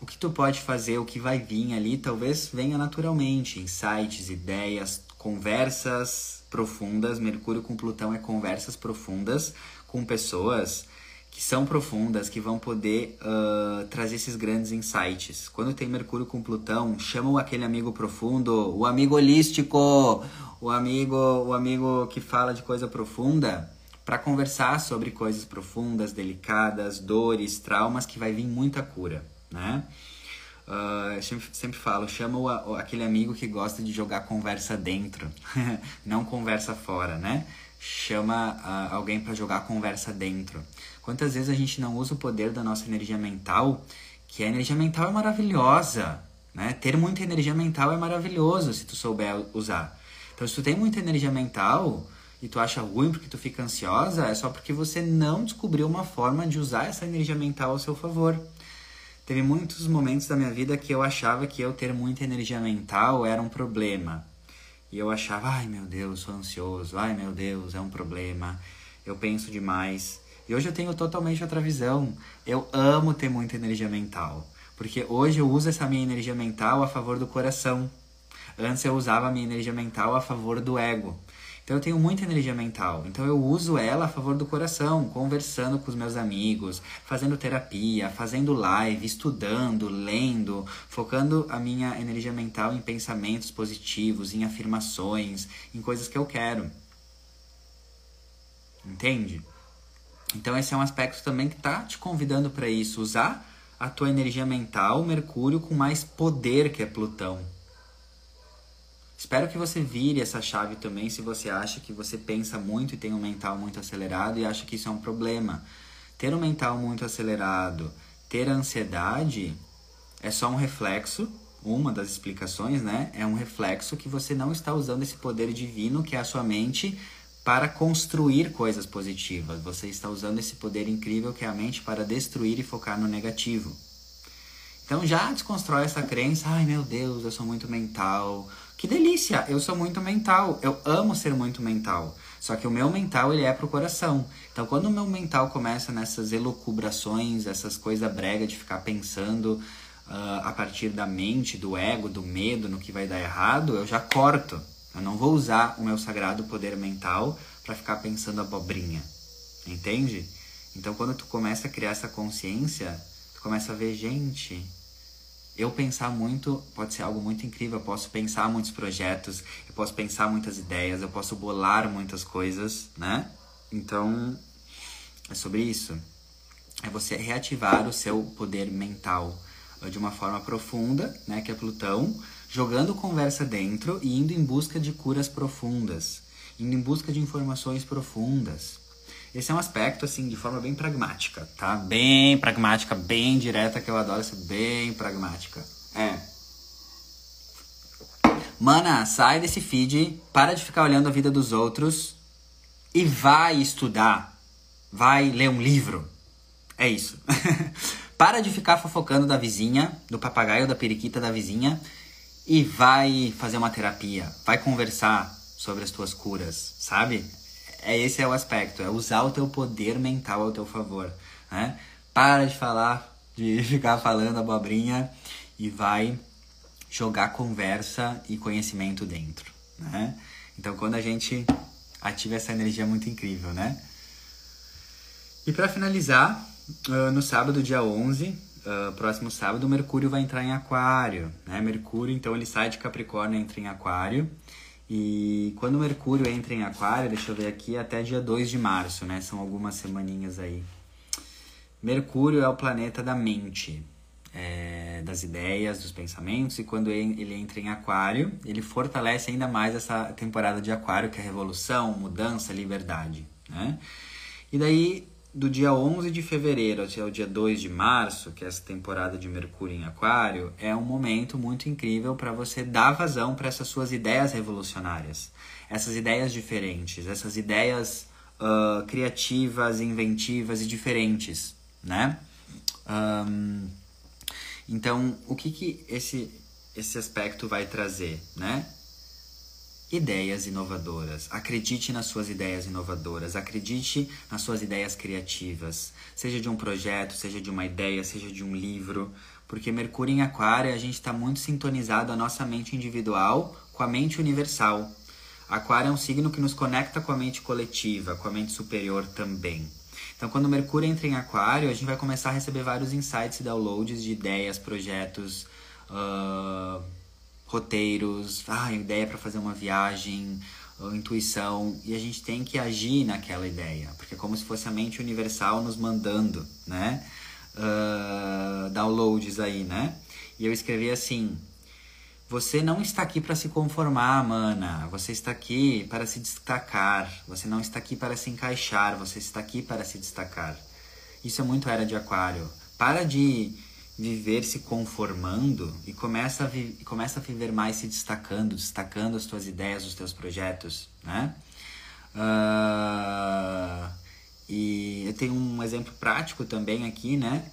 o que tu pode fazer, o que vai vir ali, talvez venha naturalmente, insights, ideias, conversas profundas. Mercúrio com Plutão é conversas profundas com pessoas que são profundas, que vão poder uh, trazer esses grandes insights. Quando tem Mercúrio com Plutão, chama aquele amigo profundo, o amigo holístico, o amigo, o amigo que fala de coisa profunda, para conversar sobre coisas profundas, delicadas, dores, traumas, que vai vir muita cura, né? Uh, eu sempre, sempre falo, chama o, aquele amigo que gosta de jogar conversa dentro, não conversa fora, né? Chama uh, alguém para jogar conversa dentro. Quantas vezes a gente não usa o poder da nossa energia mental, que a energia mental é maravilhosa, né? Ter muita energia mental é maravilhoso se tu souber usar. Então, se tu tem muita energia mental e tu acha ruim porque tu fica ansiosa, é só porque você não descobriu uma forma de usar essa energia mental ao seu favor. Teve muitos momentos da minha vida que eu achava que eu ter muita energia mental era um problema. E eu achava, ai meu Deus, sou ansioso, ai meu Deus, é um problema, eu penso demais. E hoje eu tenho totalmente outra visão. Eu amo ter muita energia mental. Porque hoje eu uso essa minha energia mental a favor do coração. Antes eu usava a minha energia mental a favor do ego. Então eu tenho muita energia mental. Então eu uso ela a favor do coração, conversando com os meus amigos, fazendo terapia, fazendo live, estudando, lendo, focando a minha energia mental em pensamentos positivos, em afirmações, em coisas que eu quero. Entende? Então esse é um aspecto também que está te convidando para isso, usar a tua energia mental, Mercúrio, com mais poder que é Plutão. Espero que você vire essa chave também se você acha que você pensa muito e tem um mental muito acelerado e acha que isso é um problema. Ter um mental muito acelerado, ter ansiedade é só um reflexo, uma das explicações, né? É um reflexo que você não está usando esse poder divino que é a sua mente para construir coisas positivas. Você está usando esse poder incrível que é a mente para destruir e focar no negativo. Então já desconstrói essa crença, ai meu Deus, eu sou muito mental. Que delícia, eu sou muito mental. Eu amo ser muito mental. Só que o meu mental, ele é pro coração. Então, quando o meu mental começa nessas elucubrações, essas coisas brega de ficar pensando uh, a partir da mente, do ego, do medo, no que vai dar errado, eu já corto. Eu não vou usar o meu sagrado poder mental para ficar pensando abobrinha. Entende? Então, quando tu começa a criar essa consciência, tu começa a ver, gente, eu pensar muito pode ser algo muito incrível. Eu posso pensar muitos projetos, eu posso pensar muitas ideias, eu posso bolar muitas coisas, né? Então, é sobre isso. É você reativar o seu poder mental eh, de uma forma profunda, né? Que é Plutão, jogando conversa dentro e indo em busca de curas profundas, indo em busca de informações profundas. Esse é um aspecto, assim, de forma bem pragmática, tá? Bem pragmática, bem direta, que eu adoro ser bem pragmática. É. Mana, sai desse feed, para de ficar olhando a vida dos outros e vai estudar. Vai ler um livro. É isso. para de ficar fofocando da vizinha, do papagaio, da periquita da vizinha e vai fazer uma terapia. Vai conversar sobre as tuas curas, sabe? É esse é o aspecto, é usar o teu poder mental ao teu favor, né? Para de falar, de ficar falando abobrinha e vai jogar conversa e conhecimento dentro, né? Então, quando a gente ativa essa energia é muito incrível, né? E para finalizar, no sábado, dia 11, próximo sábado, Mercúrio vai entrar em Aquário, né? Mercúrio, então, ele sai de Capricórnio entra em Aquário. E quando Mercúrio entra em Aquário, deixa eu ver aqui, até dia 2 de março, né? São algumas semaninhas aí. Mercúrio é o planeta da mente, é, das ideias, dos pensamentos, e quando ele entra em Aquário, ele fortalece ainda mais essa temporada de Aquário, que é revolução, mudança, liberdade, né? E daí do dia 11 de fevereiro até o dia 2 de março, que é essa temporada de Mercúrio em Aquário, é um momento muito incrível para você dar vazão para essas suas ideias revolucionárias, essas ideias diferentes, essas ideias uh, criativas, inventivas e diferentes, né? Um, então, o que, que esse, esse aspecto vai trazer, né? Ideias inovadoras. Acredite nas suas ideias inovadoras, acredite nas suas ideias criativas, seja de um projeto, seja de uma ideia, seja de um livro, porque Mercúrio em Aquário a gente está muito sintonizado a nossa mente individual com a mente universal. Aquário é um signo que nos conecta com a mente coletiva, com a mente superior também. Então, quando Mercúrio entra em Aquário, a gente vai começar a receber vários insights e downloads de ideias, projetos. Uh roteiros, ah, ideia para fazer uma viagem, intuição, e a gente tem que agir naquela ideia, porque é como se fosse a mente universal nos mandando, né? Uh, downloads aí, né? E eu escrevi assim: você não está aqui para se conformar, mana. Você está aqui para se destacar. Você não está aqui para se encaixar. Você está aqui para se destacar. Isso é muito era de Aquário. Para de viver se conformando e começa a, vi começa a viver mais se destacando, destacando as tuas ideias, os teus projetos, né? Uh, e eu tenho um exemplo prático também aqui, né?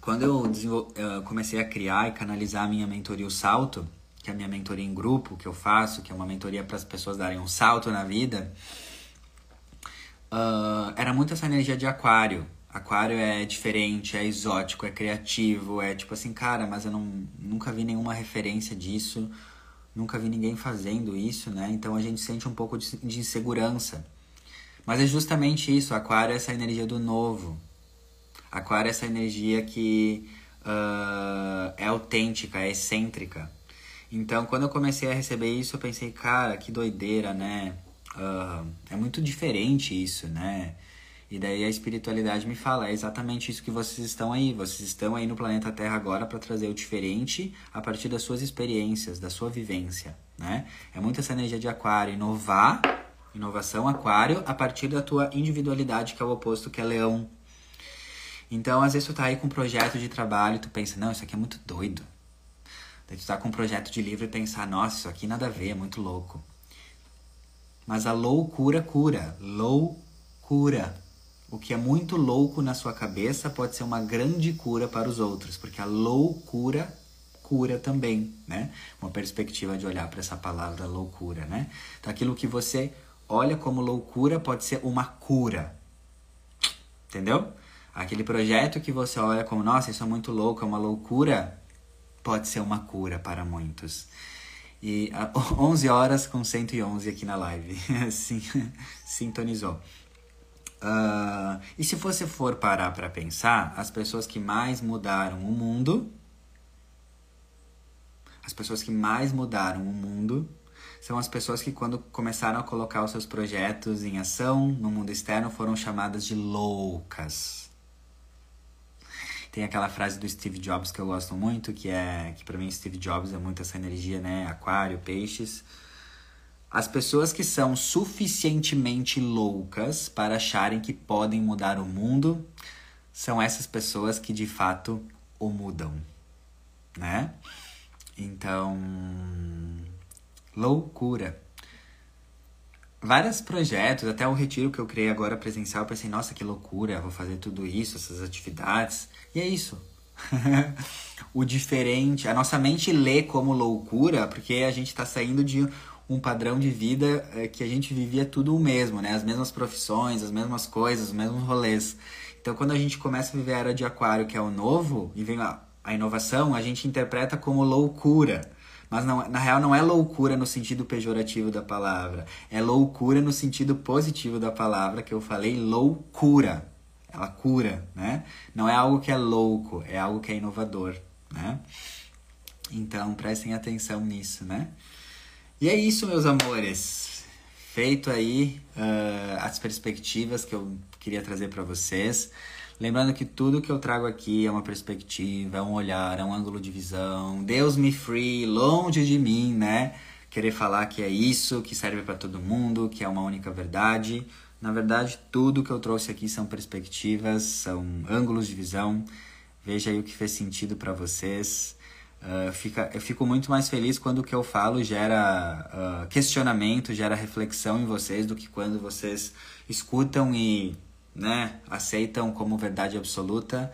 Quando eu comecei a criar e canalizar a minha mentoria O Salto, que é a minha mentoria em grupo que eu faço, que é uma mentoria para as pessoas darem um salto na vida, uh, era muito essa energia de aquário, Aquário é diferente, é exótico, é criativo, é tipo assim, cara, mas eu não, nunca vi nenhuma referência disso, nunca vi ninguém fazendo isso, né? Então a gente sente um pouco de, de insegurança. Mas é justamente isso, Aquário é essa energia do novo. Aquário é essa energia que uh, é autêntica, é excêntrica. Então, quando eu comecei a receber isso, eu pensei, cara, que doideira, né? Uh, é muito diferente isso, né? E daí a espiritualidade me fala, é exatamente isso que vocês estão aí. Vocês estão aí no planeta Terra agora para trazer o diferente a partir das suas experiências, da sua vivência, né? É muito essa energia de aquário, inovar, inovação aquário a partir da tua individualidade, que é o oposto que é leão. Então, às vezes tu tá aí com um projeto de trabalho e tu pensa, não, isso aqui é muito doido. Daí tu tá com um projeto de livro e pensar, nossa, isso aqui nada a ver, é muito louco. Mas a loucura cura. Loucura. O que é muito louco na sua cabeça pode ser uma grande cura para os outros, porque a loucura cura também, né? Uma perspectiva de olhar para essa palavra loucura, né? Então aquilo que você olha como loucura pode ser uma cura. Entendeu? Aquele projeto que você olha como, nossa, isso é muito louco, é uma loucura, pode ser uma cura para muitos. E 11 horas com 111 aqui na live. Sim, sintonizou. Uh, e se você for parar para pensar, as pessoas que mais mudaram o mundo, as pessoas que mais mudaram o mundo são as pessoas que quando começaram a colocar os seus projetos em ação no mundo externo foram chamadas de loucas. Tem aquela frase do Steve Jobs que eu gosto muito, que é que para mim Steve Jobs é muito essa energia, né? Aquário, peixes. As pessoas que são suficientemente loucas para acharem que podem mudar o mundo são essas pessoas que de fato o mudam, né? Então, loucura. Vários projetos, até o retiro que eu criei agora presencial, eu pensei, nossa, que loucura, vou fazer tudo isso, essas atividades. E é isso. o diferente, a nossa mente lê como loucura, porque a gente está saindo de um padrão de vida é, que a gente vivia tudo o mesmo, né? As mesmas profissões, as mesmas coisas, os mesmos rolês. Então, quando a gente começa a viver a era de aquário, que é o novo, e vem a, a inovação, a gente interpreta como loucura. Mas não, na real não é loucura no sentido pejorativo da palavra. É loucura no sentido positivo da palavra, que eu falei loucura. Ela cura, né? Não é algo que é louco, é algo que é inovador, né? Então prestem atenção nisso, né? E é isso, meus amores. Feito aí uh, as perspectivas que eu queria trazer para vocês. Lembrando que tudo que eu trago aqui é uma perspectiva, é um olhar, é um ângulo de visão. Deus me free, longe de mim, né? Querer falar que é isso, que serve para todo mundo, que é uma única verdade. Na verdade, tudo que eu trouxe aqui são perspectivas, são ângulos de visão. Veja aí o que fez sentido para vocês. Uh, fica, eu fico muito mais feliz quando o que eu falo gera uh, questionamento, gera reflexão em vocês do que quando vocês escutam e né, aceitam como verdade absoluta.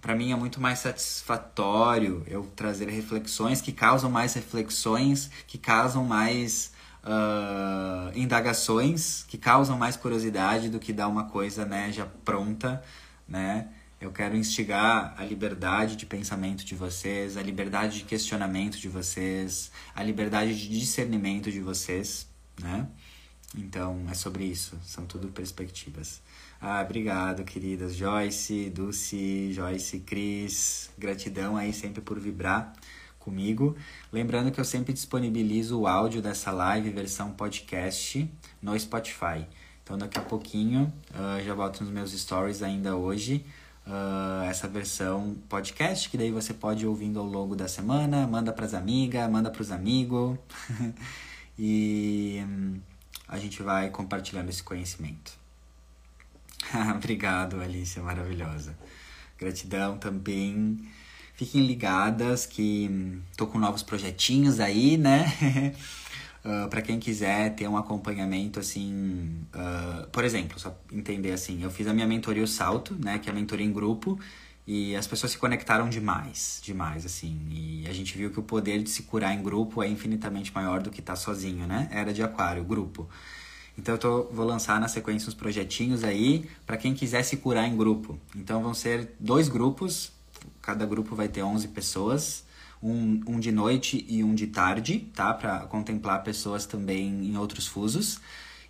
Para mim é muito mais satisfatório eu trazer reflexões que causam mais reflexões, que causam mais uh, indagações, que causam mais curiosidade do que dar uma coisa né, já pronta, né? Eu quero instigar a liberdade de pensamento de vocês, a liberdade de questionamento de vocês, a liberdade de discernimento de vocês, né? Então, é sobre isso. São tudo perspectivas. Ah, obrigado, queridas Joyce, Dulce, Joyce, Cris. Gratidão aí sempre por vibrar comigo. Lembrando que eu sempre disponibilizo o áudio dessa live, versão podcast, no Spotify. Então, daqui a pouquinho, uh, já boto nos meus stories ainda hoje uh, essa versão podcast, que daí você pode ir ouvindo ao longo da semana, manda para as amigas, manda para os amigos e um, a gente vai compartilhando esse conhecimento. Obrigado, Alicia, maravilhosa. Gratidão também. Fiquem ligadas que hum, tô com novos projetinhos aí, né? Ah, para quem quiser ter um acompanhamento assim, uh, por exemplo, só entender assim, eu fiz a minha mentoria o Salto, né, que é a mentoria em grupo, e as pessoas se conectaram demais, demais assim, e a gente viu que o poder de se curar em grupo é infinitamente maior do que estar tá sozinho, né? Era de aquário, grupo. Então eu tô, vou lançar na sequência uns projetinhos aí para quem quiser se curar em grupo. Então vão ser dois grupos, cada grupo vai ter 11 pessoas um, um de noite e um de tarde, tá? Para contemplar pessoas também em outros fusos.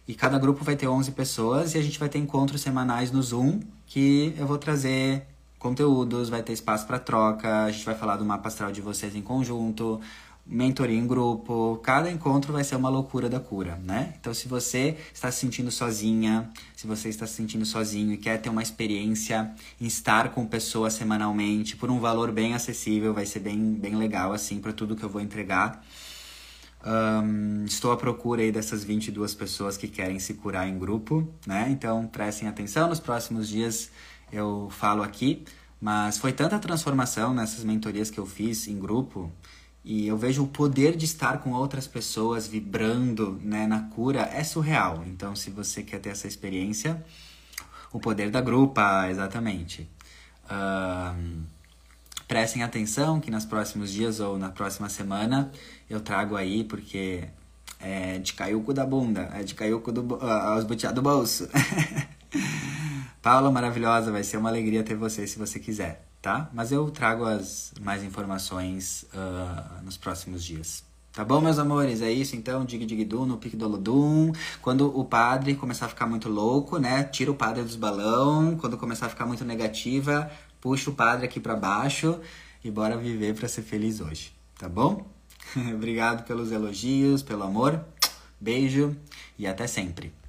E cada grupo vai ter 11 pessoas e a gente vai ter encontros semanais no Zoom que eu vou trazer conteúdos, vai ter espaço para troca, a gente vai falar do mapa astral de vocês em conjunto, mentoria em grupo, cada encontro vai ser uma loucura da cura, né? Então, se você está se sentindo sozinha, se você está se sentindo sozinho e quer ter uma experiência em estar com pessoas semanalmente por um valor bem acessível, vai ser bem, bem legal, assim, para tudo que eu vou entregar. Um, estou à procura aí dessas 22 pessoas que querem se curar em grupo, né? Então, prestem atenção, nos próximos dias eu falo aqui, mas foi tanta transformação nessas mentorias que eu fiz em grupo e eu vejo o poder de estar com outras pessoas vibrando né, na cura é surreal. Então, se você quer ter essa experiência, o poder da grupa, exatamente. Uh, prestem atenção que nos próximos dias ou na próxima semana eu trago aí, porque é de caiuco da bunda, é de caiuco do, uh, do bolso. Paula maravilhosa, vai ser uma alegria ter você se você quiser tá? Mas eu trago as mais informações uh, nos próximos dias. Tá bom, meus amores? É isso então, dig dig dum, no pique do Olodum. Quando o padre começar a ficar muito louco, né? Tira o padre dos balão. Quando começar a ficar muito negativa, puxa o padre aqui para baixo e bora viver para ser feliz hoje, tá bom? Obrigado pelos elogios, pelo amor. Beijo e até sempre.